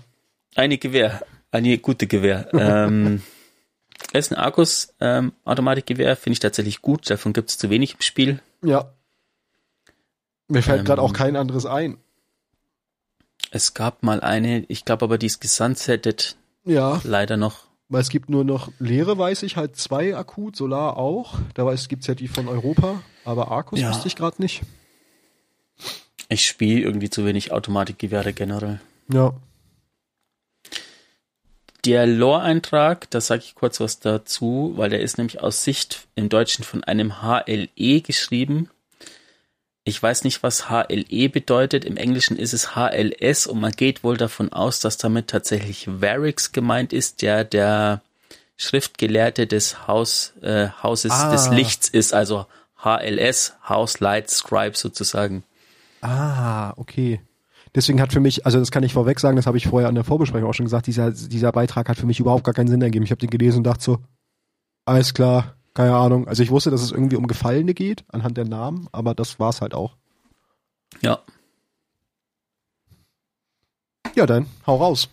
Eine Gewehr. Eine gute Gewehr. ähm, ist ein Argus ähm, Automatikgewehr, finde ich tatsächlich gut. Davon gibt es zu wenig im Spiel. Ja. Mir fällt ähm, gerade auch kein anderes ein. Es gab mal eine, ich glaube aber, die ist gesunsettet. Ja. Leider noch. Weil es gibt nur noch leere, weiß ich, halt zwei akut, Solar auch. Da gibt es ja die von Europa, aber Arcus ja. wüsste ich gerade nicht. Ich spiele irgendwie zu wenig Automatikgewehre generell. Ja. Der Lore-Eintrag, da sage ich kurz was dazu, weil der ist nämlich aus Sicht im Deutschen von einem HLE geschrieben. Ich weiß nicht, was HLE bedeutet. Im Englischen ist es HLS und man geht wohl davon aus, dass damit tatsächlich Varix gemeint ist, der der Schriftgelehrte des Haus, äh, Hauses ah. des Lichts ist, also HLS, House Light Scribe sozusagen. Ah, okay. Deswegen hat für mich, also das kann ich vorweg sagen, das habe ich vorher an der Vorbesprechung auch schon gesagt, dieser, dieser Beitrag hat für mich überhaupt gar keinen Sinn ergeben. Ich habe den gelesen und dachte so, alles klar, keine Ahnung. Also ich wusste, dass es irgendwie um Gefallene geht, anhand der Namen, aber das war's halt auch. Ja. Ja, dann, hau raus.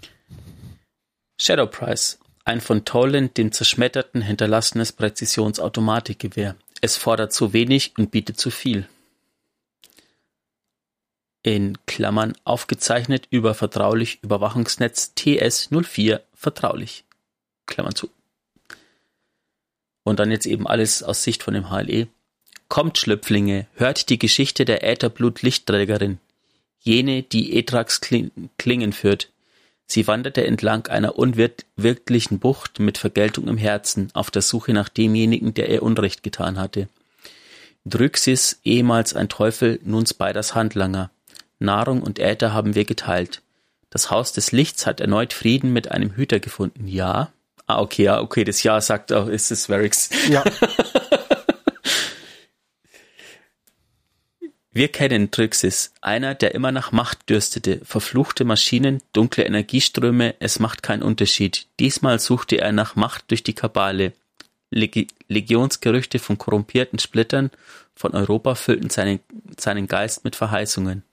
Shadow Price. Ein von Toland dem Zerschmetterten hinterlassenes Präzisionsautomatikgewehr. Es fordert zu wenig und bietet zu viel. In Klammern aufgezeichnet über vertraulich Überwachungsnetz TS04 vertraulich. Klammern zu. Und dann jetzt eben alles aus Sicht von dem HLE. Kommt, Schlüpflinge, hört die Geschichte der Ätherblut-Lichtträgerin, jene, die Etrax Klingen führt. Sie wanderte entlang einer unwirklichen Bucht mit Vergeltung im Herzen auf der Suche nach demjenigen, der ihr Unrecht getan hatte. Dryxis, ehemals ein Teufel, nun Spiders Handlanger. Nahrung und Äther haben wir geteilt. Das Haus des Lichts hat erneut Frieden mit einem Hüter gefunden, ja. Ah, okay, ja, okay, das Ja sagt auch, ist es Varix. Ja. Wir kennen Trixis, einer, der immer nach Macht dürstete, verfluchte Maschinen, dunkle Energieströme, es macht keinen Unterschied. Diesmal suchte er nach Macht durch die Kabale. Leg Legionsgerüchte von korrumpierten Splittern von Europa füllten seinen, seinen Geist mit Verheißungen.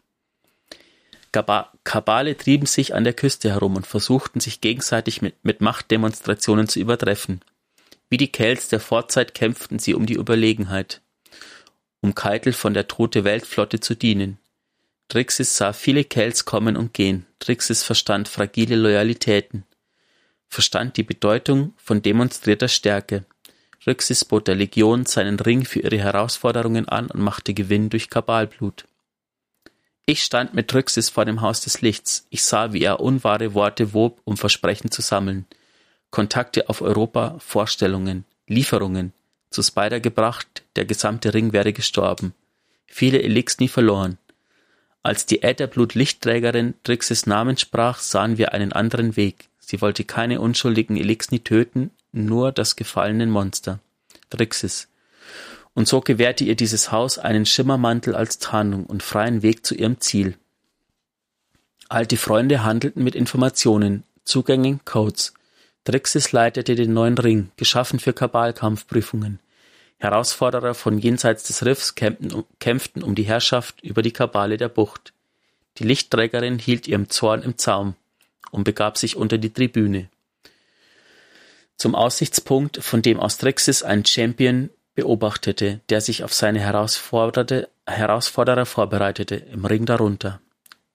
Kabale trieben sich an der Küste herum und versuchten sich gegenseitig mit, mit Machtdemonstrationen zu übertreffen. Wie die Kelts der Vorzeit kämpften sie um die Überlegenheit, um Keitel von der Tote Weltflotte zu dienen. Trixis sah viele Kelts kommen und gehen. Trixis verstand fragile Loyalitäten, verstand die Bedeutung von demonstrierter Stärke. Trixis bot der Legion seinen Ring für ihre Herausforderungen an und machte Gewinn durch Kabalblut. Ich stand mit Trixis vor dem Haus des Lichts. Ich sah, wie er unwahre Worte wob, um Versprechen zu sammeln. Kontakte auf Europa, Vorstellungen, Lieferungen. Zu Spider gebracht, der gesamte Ring wäre gestorben. Viele Elixni verloren. Als die Ätherblut-Lichtträgerin Trixis Namen sprach, sahen wir einen anderen Weg. Sie wollte keine unschuldigen Elixni töten, nur das gefallenen Monster. Trixis und so gewährte ihr dieses Haus einen Schimmermantel als Tarnung und freien Weg zu ihrem Ziel. Alte Freunde handelten mit Informationen, Zugängen, Codes. Drixis leitete den neuen Ring, geschaffen für Kabalkampfprüfungen. Herausforderer von jenseits des Riffs kämpften, kämpften um die Herrschaft über die Kabale der Bucht. Die Lichtträgerin hielt ihrem Zorn im Zaum und begab sich unter die Tribüne. Zum Aussichtspunkt, von dem aus Drixis ein Champion beobachtete, der sich auf seine Herausforderer vorbereitete, im Ring darunter.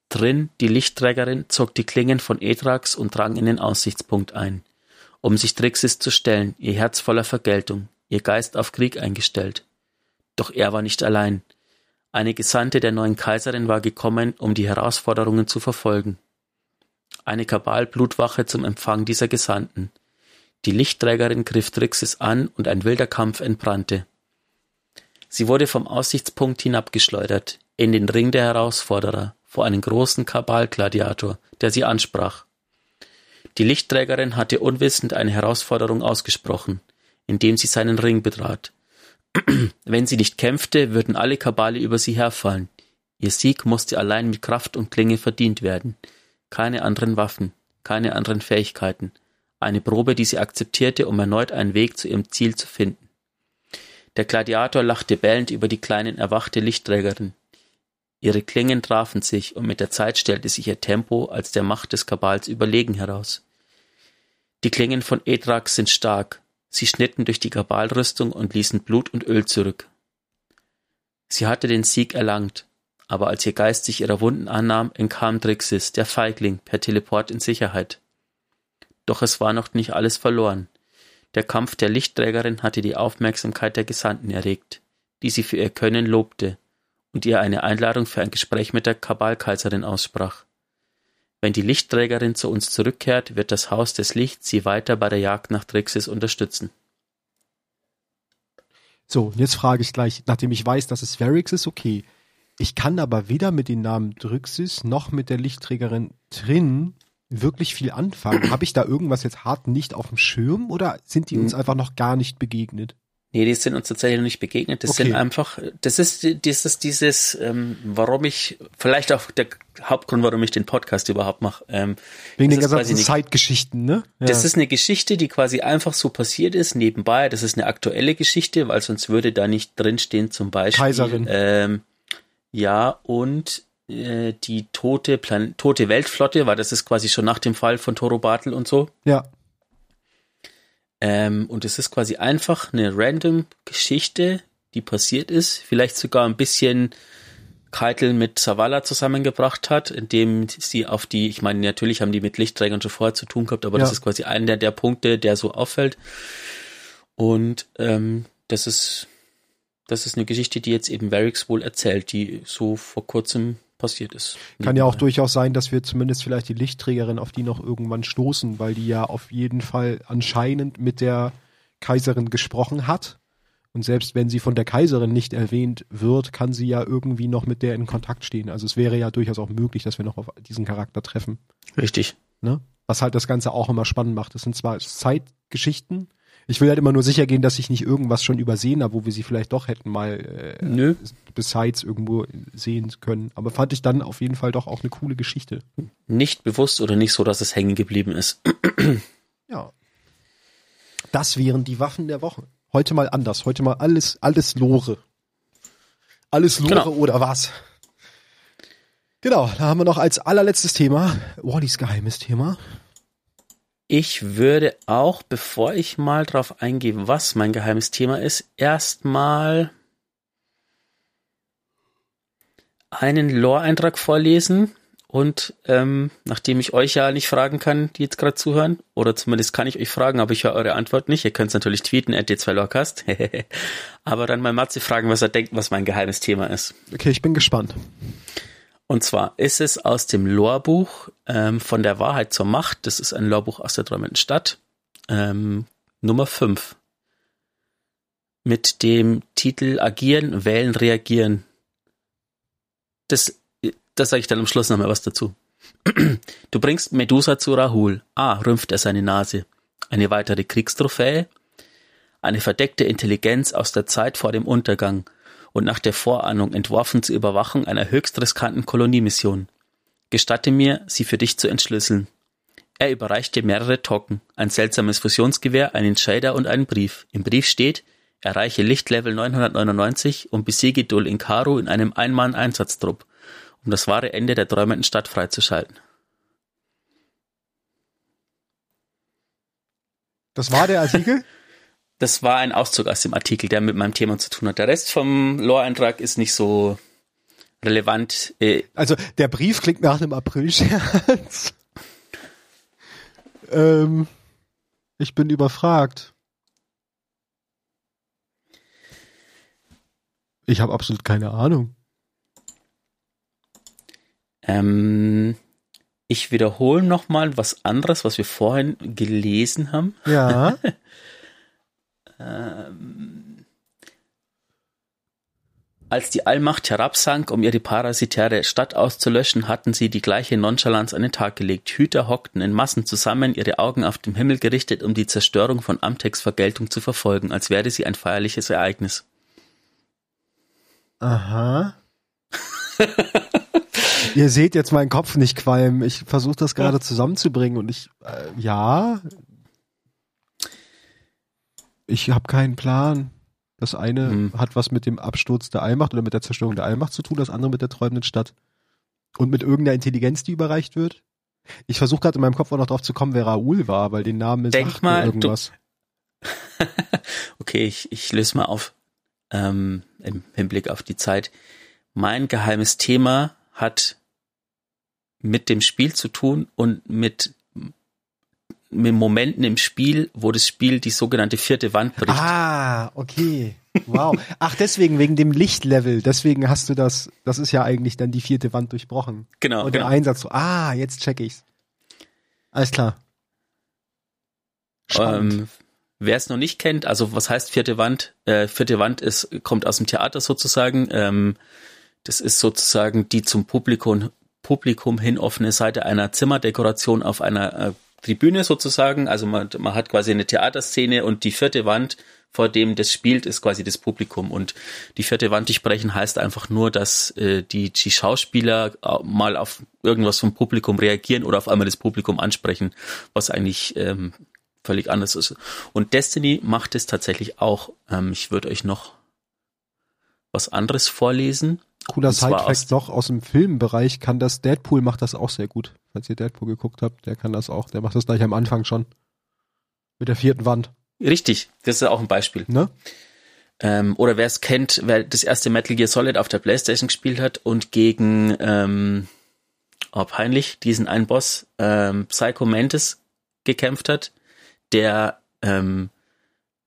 Drin, die Lichtträgerin zog die Klingen von Etrax und drang in den Aussichtspunkt ein, um sich Trixis zu stellen, ihr Herz voller Vergeltung, ihr Geist auf Krieg eingestellt. Doch er war nicht allein. Eine Gesandte der neuen Kaiserin war gekommen, um die Herausforderungen zu verfolgen. Eine Kabalblutwache zum Empfang dieser Gesandten. Die Lichtträgerin griff Trixis an und ein wilder Kampf entbrannte. Sie wurde vom Aussichtspunkt hinabgeschleudert, in den Ring der Herausforderer, vor einen großen Kabalgladiator, der sie ansprach. Die Lichtträgerin hatte unwissend eine Herausforderung ausgesprochen, indem sie seinen Ring betrat. Wenn sie nicht kämpfte, würden alle Kabale über sie herfallen. Ihr Sieg musste allein mit Kraft und Klinge verdient werden. Keine anderen Waffen, keine anderen Fähigkeiten, eine Probe, die sie akzeptierte, um erneut einen Weg zu ihrem Ziel zu finden. Der Gladiator lachte bellend über die kleinen erwachte Lichtträgerin. Ihre Klingen trafen sich, und mit der Zeit stellte sich ihr Tempo als der Macht des Kabals überlegen heraus. Die Klingen von Edrax sind stark, sie schnitten durch die Kabalrüstung und ließen Blut und Öl zurück. Sie hatte den Sieg erlangt, aber als ihr Geist sich ihrer Wunden annahm, entkam Drixis, der Feigling, per Teleport in Sicherheit. Doch es war noch nicht alles verloren. Der Kampf der Lichtträgerin hatte die Aufmerksamkeit der Gesandten erregt, die sie für ihr Können lobte und ihr eine Einladung für ein Gespräch mit der Kabalkaiserin aussprach. Wenn die Lichtträgerin zu uns zurückkehrt, wird das Haus des Lichts sie weiter bei der Jagd nach Drixis unterstützen. So, jetzt frage ich gleich, nachdem ich weiß, dass es Varix ist, okay. Ich kann aber weder mit dem Namen Drixis noch mit der Lichtträgerin Trin wirklich viel anfangen. Habe ich da irgendwas jetzt hart nicht auf dem Schirm oder sind die uns hm. einfach noch gar nicht begegnet? Nee, die sind uns tatsächlich noch nicht begegnet. Das okay. sind einfach, das ist dieses, dieses, ähm, warum ich, vielleicht auch der Hauptgrund, warum ich den Podcast überhaupt mache. Ähm, Wegen den ganzen Zeitgeschichten, ne? Ja. Das ist eine Geschichte, die quasi einfach so passiert ist, nebenbei. Das ist eine aktuelle Geschichte, weil sonst würde da nicht drinstehen, zum Beispiel. Kaiserin. Ähm, ja, und äh, die tote, Plan tote Weltflotte, weil das ist quasi schon nach dem Fall von Toro Bartel und so. Ja. Ähm, und es ist quasi einfach eine random Geschichte, die passiert ist, vielleicht sogar ein bisschen Keitel mit Savala zusammengebracht hat, indem sie auf die, ich meine, natürlich haben die mit Lichtträgern schon vorher zu tun gehabt, aber ja. das ist quasi einer der, der Punkte, der so auffällt. Und ähm, das ist das ist eine Geschichte, die jetzt eben Varix wohl erzählt, die so vor kurzem passiert ist. Kann ja auch durchaus sein, dass wir zumindest vielleicht die Lichtträgerin auf die noch irgendwann stoßen, weil die ja auf jeden Fall anscheinend mit der Kaiserin gesprochen hat. Und selbst wenn sie von der Kaiserin nicht erwähnt wird, kann sie ja irgendwie noch mit der in Kontakt stehen. Also es wäre ja durchaus auch möglich, dass wir noch auf diesen Charakter treffen. Richtig. Ne? Was halt das Ganze auch immer spannend macht. Das sind zwar Zeitgeschichten, ich will halt immer nur sicher gehen, dass ich nicht irgendwas schon übersehen habe, wo wir sie vielleicht doch hätten mal äh, Nö. besides irgendwo sehen können. Aber fand ich dann auf jeden Fall doch auch eine coole Geschichte. Nicht bewusst oder nicht so, dass es hängen geblieben ist. ja. Das wären die Waffen der Woche. Heute mal anders. Heute mal alles, alles Lore. Alles Lore genau. oder was? Genau, da haben wir noch als allerletztes Thema Wallys geheimes Thema. Ich würde auch, bevor ich mal drauf eingehe, was mein geheimes Thema ist, erstmal einen Lore-Eintrag vorlesen. Und ähm, nachdem ich euch ja nicht fragen kann, die jetzt gerade zuhören, oder zumindest kann ich euch fragen, aber ich höre eure Antwort nicht. Ihr könnt es natürlich tweeten, at d2lorcast. aber dann mal Matze fragen, was er denkt, was mein geheimes Thema ist. Okay, ich bin gespannt. Und zwar ist es aus dem Lorbuch ähm, von der Wahrheit zur Macht. Das ist ein Lorbuch aus der träumenden Stadt. Ähm, Nummer 5. Mit dem Titel Agieren, Wählen, Reagieren. Das, das sage ich dann am Schluss nochmal was dazu. Du bringst Medusa zu Rahul. Ah, rümpft er seine Nase. Eine weitere Kriegstrophäe? Eine verdeckte Intelligenz aus der Zeit vor dem Untergang – und nach der Vorahnung entworfen zur Überwachung einer höchst riskanten Koloniemission. Gestatte mir, sie für dich zu entschlüsseln. Er überreichte mehrere Token, ein seltsames Fusionsgewehr, einen Shader und einen Brief. Im Brief steht, erreiche Lichtlevel 999 und besiege Dul Inkaru in einem Einmann-Einsatztrupp, um das wahre Ende der träumenden Stadt freizuschalten. Das war der Artikel? Das war ein Auszug aus dem Artikel, der mit meinem Thema zu tun hat. Der Rest vom Lore-Eintrag ist nicht so relevant. Äh, also der Brief klingt nach einem April-Scherz. ähm, ich bin überfragt. Ich habe absolut keine Ahnung. Ähm, ich wiederhole nochmal was anderes, was wir vorhin gelesen haben. Ja. Ähm, als die Allmacht herabsank, um ihre parasitäre Stadt auszulöschen, hatten sie die gleiche Nonchalance an den Tag gelegt. Hüter hockten in Massen zusammen, ihre Augen auf den Himmel gerichtet, um die Zerstörung von Amtex Vergeltung zu verfolgen, als wäre sie ein feierliches Ereignis. Aha. Ihr seht jetzt meinen Kopf nicht qualmen. Ich versuche das gerade zusammenzubringen und ich, äh, ja, ich habe keinen Plan. Das eine hm. hat was mit dem Absturz der Allmacht oder mit der Zerstörung der Allmacht zu tun, das andere mit der träumenden Stadt. Und mit irgendeiner Intelligenz, die überreicht wird. Ich versuche gerade in meinem Kopf auch noch drauf zu kommen, wer Raoul war, weil den Namen ist Denk mal, irgendwas. okay, ich, ich löse mal auf ähm, im Hinblick auf die Zeit. Mein geheimes Thema hat mit dem Spiel zu tun und mit mit Momenten im Spiel, wo das Spiel die sogenannte vierte Wand bricht. Ah, okay. Wow. Ach, deswegen, wegen dem Lichtlevel. Deswegen hast du das, das ist ja eigentlich dann die vierte Wand durchbrochen. Genau. Und genau. der Einsatz so, ah, jetzt check ich's. Alles klar. Ähm, Wer es noch nicht kennt, also was heißt vierte Wand? Äh, vierte Wand ist, kommt aus dem Theater sozusagen. Ähm, das ist sozusagen die zum Publikum, Publikum hin offene Seite einer Zimmerdekoration auf einer äh, Tribüne sozusagen. Also man, man hat quasi eine Theaterszene und die vierte Wand, vor dem das spielt, ist quasi das Publikum. Und die vierte Wand durchbrechen heißt einfach nur, dass äh, die, die Schauspieler äh, mal auf irgendwas vom Publikum reagieren oder auf einmal das Publikum ansprechen, was eigentlich ähm, völlig anders ist. Und Destiny macht es tatsächlich auch. Ähm, ich würde euch noch was anderes vorlesen. Cooler Sidefact noch aus dem Filmbereich kann das Deadpool macht das auch sehr gut. Falls ihr Deadpool geguckt habt, der kann das auch. Der macht das gleich am Anfang schon. Mit der vierten Wand. Richtig, das ist auch ein Beispiel. Ne? Ähm, oder wer es kennt, wer das erste Metal Gear Solid auf der Playstation gespielt hat und gegen ähm, oh, peinlich, diesen einen Boss, ähm, Psycho Mantis gekämpft hat, der ähm,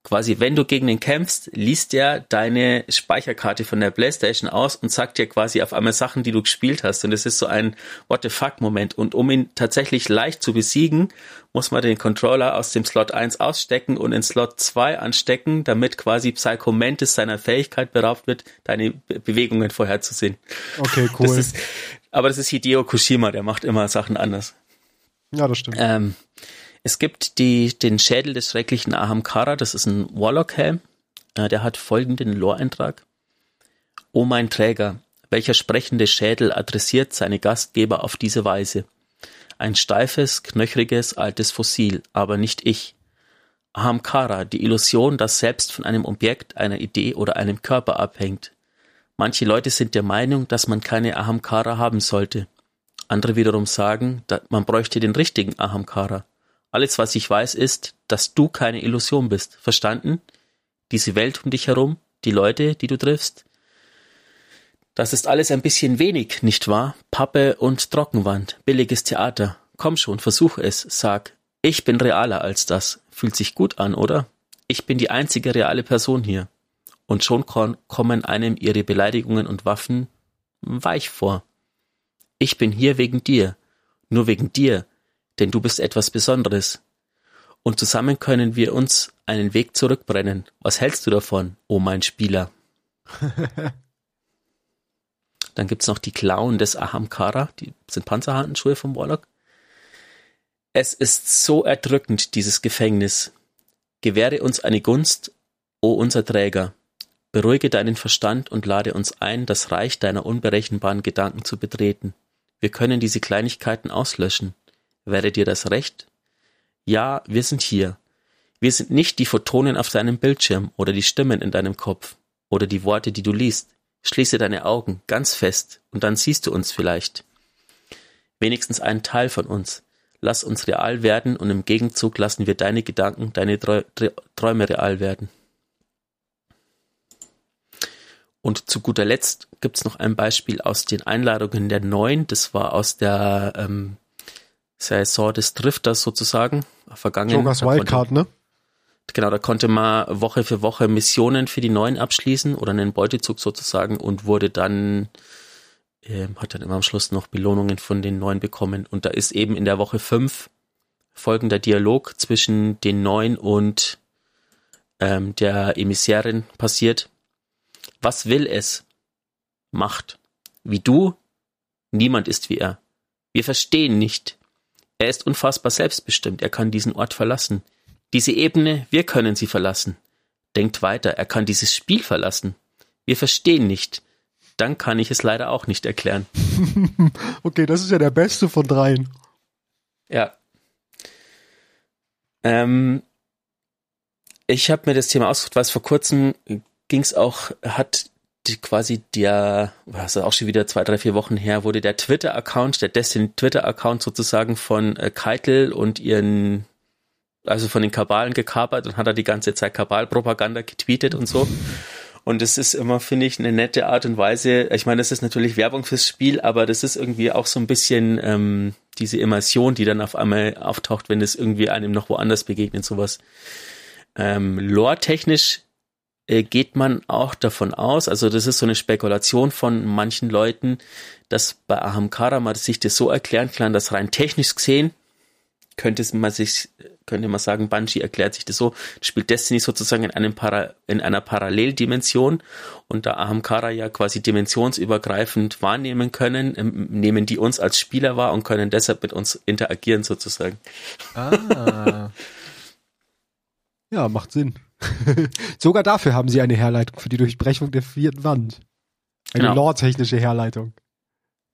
quasi, wenn du gegen den kämpfst, liest der deine Speicherkarte von der Playstation aus und sagt dir quasi auf einmal Sachen, die du gespielt hast. Und es ist so ein What the fuck Moment. Und um ihn tatsächlich leicht zu besiegen, muss man den Controller aus dem Slot 1 ausstecken und in Slot 2 anstecken, damit quasi Psycho Mantis seiner Fähigkeit beraubt wird, deine Bewegungen vorherzusehen. Okay, cool. Das ist, aber das ist Hideo Kushima, der macht immer Sachen anders. Ja, das stimmt. Ähm, es gibt die, den Schädel des schrecklichen Ahamkara, das ist ein Warlock-Helm. Äh, der hat folgenden Lore-Eintrag. O mein Träger, welcher sprechende Schädel adressiert seine Gastgeber auf diese Weise? Ein steifes, knöchriges, altes Fossil, aber nicht ich. Ahamkara, die Illusion, dass selbst von einem Objekt, einer Idee oder einem Körper abhängt. Manche Leute sind der Meinung, dass man keine Ahamkara haben sollte. Andere wiederum sagen, man bräuchte den richtigen Ahamkara. Alles, was ich weiß, ist, dass du keine Illusion bist. Verstanden? Diese Welt um dich herum, die Leute, die du triffst. Das ist alles ein bisschen wenig, nicht wahr? Pappe und Trockenwand, billiges Theater. Komm schon, versuch es, sag. Ich bin realer als das. Fühlt sich gut an, oder? Ich bin die einzige reale Person hier. Und schon kommen einem ihre Beleidigungen und Waffen weich vor. Ich bin hier wegen dir. Nur wegen dir, denn du bist etwas Besonderes. Und zusammen können wir uns einen Weg zurückbrennen. Was hältst du davon, o oh mein Spieler? Dann gibt's noch die Klauen des Ahamkara, die sind Panzerhandschuhe vom Warlock. Es ist so erdrückend, dieses Gefängnis. Gewähre uns eine Gunst, o unser Träger. Beruhige deinen Verstand und lade uns ein, das Reich deiner unberechenbaren Gedanken zu betreten. Wir können diese Kleinigkeiten auslöschen. Wäre dir das recht? Ja, wir sind hier. Wir sind nicht die Photonen auf deinem Bildschirm oder die Stimmen in deinem Kopf oder die Worte, die du liest. Schließe deine Augen ganz fest und dann siehst du uns vielleicht. Wenigstens einen Teil von uns. Lass uns real werden und im Gegenzug lassen wir deine Gedanken, deine Träume real werden. Und zu guter Letzt gibt's noch ein Beispiel aus den Einladungen der Neuen. Das war aus der ähm, Saison des Drifters sozusagen, vergangen. Jokers Wildcard, ne? Genau, da konnte man Woche für Woche Missionen für die Neuen abschließen oder einen Beutezug sozusagen und wurde dann, äh, hat dann immer am Schluss noch Belohnungen von den Neuen bekommen. Und da ist eben in der Woche fünf folgender Dialog zwischen den Neuen und ähm, der Emissärin passiert. Was will es? Macht. Wie du? Niemand ist wie er. Wir verstehen nicht. Er ist unfassbar selbstbestimmt, er kann diesen Ort verlassen. Diese Ebene, wir können sie verlassen. Denkt weiter, er kann dieses Spiel verlassen. Wir verstehen nicht. Dann kann ich es leider auch nicht erklären. okay, das ist ja der beste von dreien. Ja. Ähm, ich habe mir das Thema ausgesucht, weil es vor kurzem ging es auch, hat die, quasi der, was ist auch schon wieder zwei, drei, vier Wochen her, wurde der Twitter-Account, der Destiny Twitter-Account sozusagen von äh, Keitel und ihren, also von den Kabalen gekapert und hat er die ganze Zeit Kabal-Propaganda getweetet und so. Und das ist immer, finde ich, eine nette Art und Weise. Ich meine, das ist natürlich Werbung fürs Spiel, aber das ist irgendwie auch so ein bisschen ähm, diese Immersion, die dann auf einmal auftaucht, wenn es irgendwie einem noch woanders begegnet, sowas. Ähm, Lore-technisch geht man auch davon aus, also das ist so eine Spekulation von manchen Leuten, dass bei Ahamkara man sich das so erklären kann, dass rein technisch gesehen könnte man sich, könnte man sagen, Bungie erklärt sich das so, spielt Destiny sozusagen in einem Para, in einer Paralleldimension und da Ahamkara ja quasi dimensionsübergreifend wahrnehmen können, ähm, nehmen die uns als Spieler wahr und können deshalb mit uns interagieren sozusagen. Ah. ja, macht Sinn. Sogar dafür haben sie eine Herleitung für die Durchbrechung der vierten Wand. Eine genau. lore-technische Herleitung.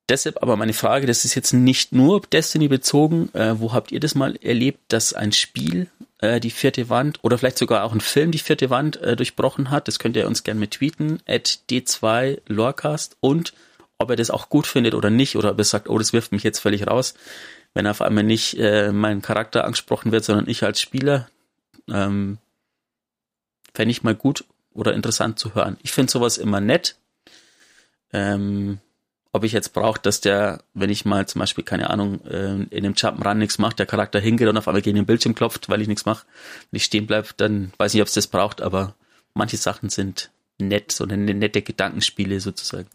Deshalb aber meine Frage, das ist jetzt nicht nur Destiny bezogen. Äh, wo habt ihr das mal erlebt, dass ein Spiel äh, die vierte Wand oder vielleicht sogar auch ein Film die vierte Wand äh, durchbrochen hat? Das könnt ihr uns gerne mit tweeten, at D2 Lorecast und ob er das auch gut findet oder nicht oder ob er sagt, oh, das wirft mich jetzt völlig raus, wenn auf einmal nicht äh, mein Charakter angesprochen wird, sondern ich als Spieler. Ähm, Fände ich mal gut oder interessant zu hören. Ich finde sowas immer nett. Ähm, ob ich jetzt brauche, dass der, wenn ich mal zum Beispiel, keine Ahnung, äh, in dem Jump'n'Run nichts macht, der Charakter hingeht und auf einmal gegen den Bildschirm klopft, weil ich nichts mache, wenn ich stehen bleib, dann weiß ich ob es das braucht, aber manche Sachen sind nett, so eine nette Gedankenspiele sozusagen.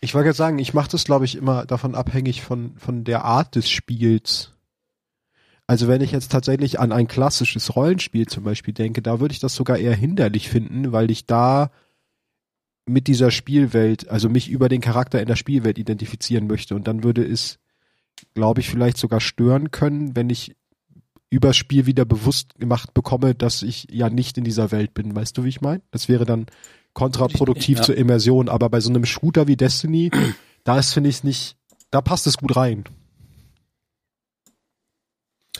Ich wollte gerade sagen, ich mache das, glaube ich, immer davon abhängig von, von der Art des Spiels. Also wenn ich jetzt tatsächlich an ein klassisches Rollenspiel zum Beispiel denke, da würde ich das sogar eher hinderlich finden, weil ich da mit dieser Spielwelt, also mich über den Charakter in der Spielwelt identifizieren möchte. Und dann würde es, glaube ich, vielleicht sogar stören können, wenn ich übers Spiel wieder bewusst gemacht bekomme, dass ich ja nicht in dieser Welt bin. Weißt du, wie ich meine? Das wäre dann kontraproduktiv ja. zur Immersion. Aber bei so einem Shooter wie Destiny, da ist, finde ich nicht, da passt es gut rein.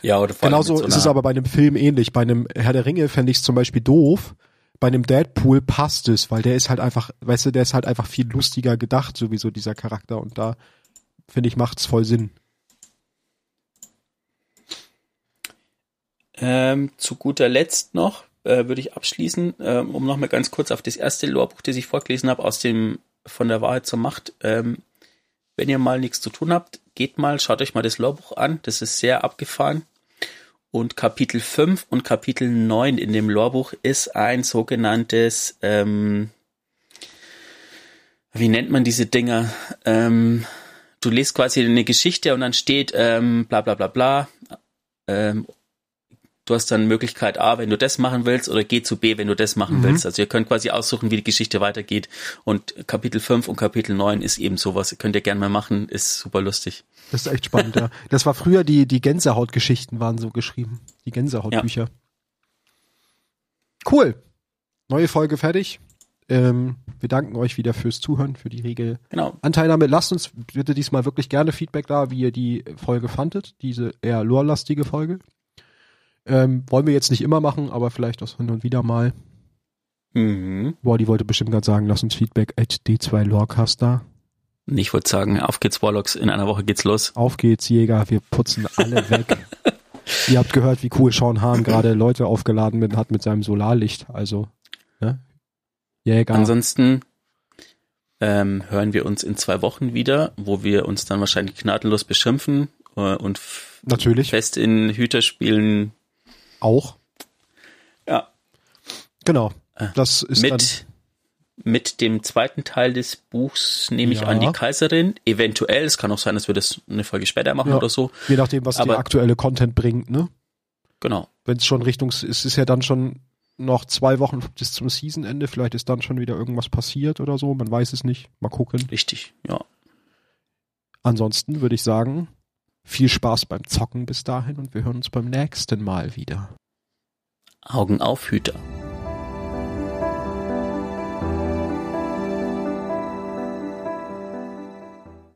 Ja, oder vor Genauso so ist es aber bei einem Film ähnlich. Bei einem Herr der Ringe fände ich es zum Beispiel doof. Bei einem Deadpool passt es, weil der ist halt einfach, weißt du, der ist halt einfach viel lustiger gedacht, sowieso dieser Charakter. Und da, finde ich, macht's voll Sinn. Ähm, zu guter Letzt noch äh, würde ich abschließen, ähm, um nochmal ganz kurz auf das erste Lorbuch, das ich vorgelesen habe, aus dem von der Wahrheit zur Macht. Ähm, wenn ihr mal nichts zu tun habt, geht mal, schaut euch mal das Lorbuch an. Das ist sehr abgefahren. Und Kapitel 5 und Kapitel 9 in dem Lorbuch ist ein sogenanntes, ähm, wie nennt man diese Dinger? Ähm, du liest quasi eine Geschichte und dann steht ähm, bla bla bla bla ähm, du hast dann Möglichkeit A, wenn du das machen willst, oder G zu B, wenn du das machen mhm. willst. Also ihr könnt quasi aussuchen, wie die Geschichte weitergeht. Und Kapitel 5 und Kapitel 9 ist eben sowas. Könnt ihr gerne mal machen, ist super lustig. Das ist echt spannend, ja. Das war früher die, die Gänsehautgeschichten waren so geschrieben. Die Gänsehautbücher. Ja. Cool. Neue Folge fertig. Ähm, wir danken euch wieder fürs Zuhören, für die Regel. Genau. Anteilnahme. Lasst uns bitte diesmal wirklich gerne Feedback da, wie ihr die Folge fandet. Diese eher lore-lastige Folge. Ähm, wollen wir jetzt nicht immer machen, aber vielleicht auch hin und wieder mal. Mhm. Boah, die wollte bestimmt gerade sagen, lass uns Feedback at D2 Lorecast da. Ich wollte sagen, auf geht's Warlocks, in einer Woche geht's los. Auf geht's, Jäger, wir putzen alle weg. Ihr habt gehört, wie cool Sean Hahn gerade Leute aufgeladen mit, hat mit seinem Solarlicht, also, ne? Jäger. Ansonsten ähm, hören wir uns in zwei Wochen wieder, wo wir uns dann wahrscheinlich gnadenlos beschimpfen äh, und Natürlich. fest in Hüterspielen auch. Ja. Genau. Äh, das ist mit, mit dem zweiten Teil des Buchs nehme ich ja. an die Kaiserin. Eventuell, es kann auch sein, dass wir das eine Folge später machen ja. oder so. Je nachdem, was Aber, der aktuelle Content bringt, ne? Genau. Wenn es schon Richtung, es ist ja dann schon noch zwei Wochen bis zum Seasonende, vielleicht ist dann schon wieder irgendwas passiert oder so, man weiß es nicht. Mal gucken. Richtig, ja. Ansonsten würde ich sagen, viel Spaß beim Zocken bis dahin und wir hören uns beim nächsten Mal wieder. Augen auf, Hüter.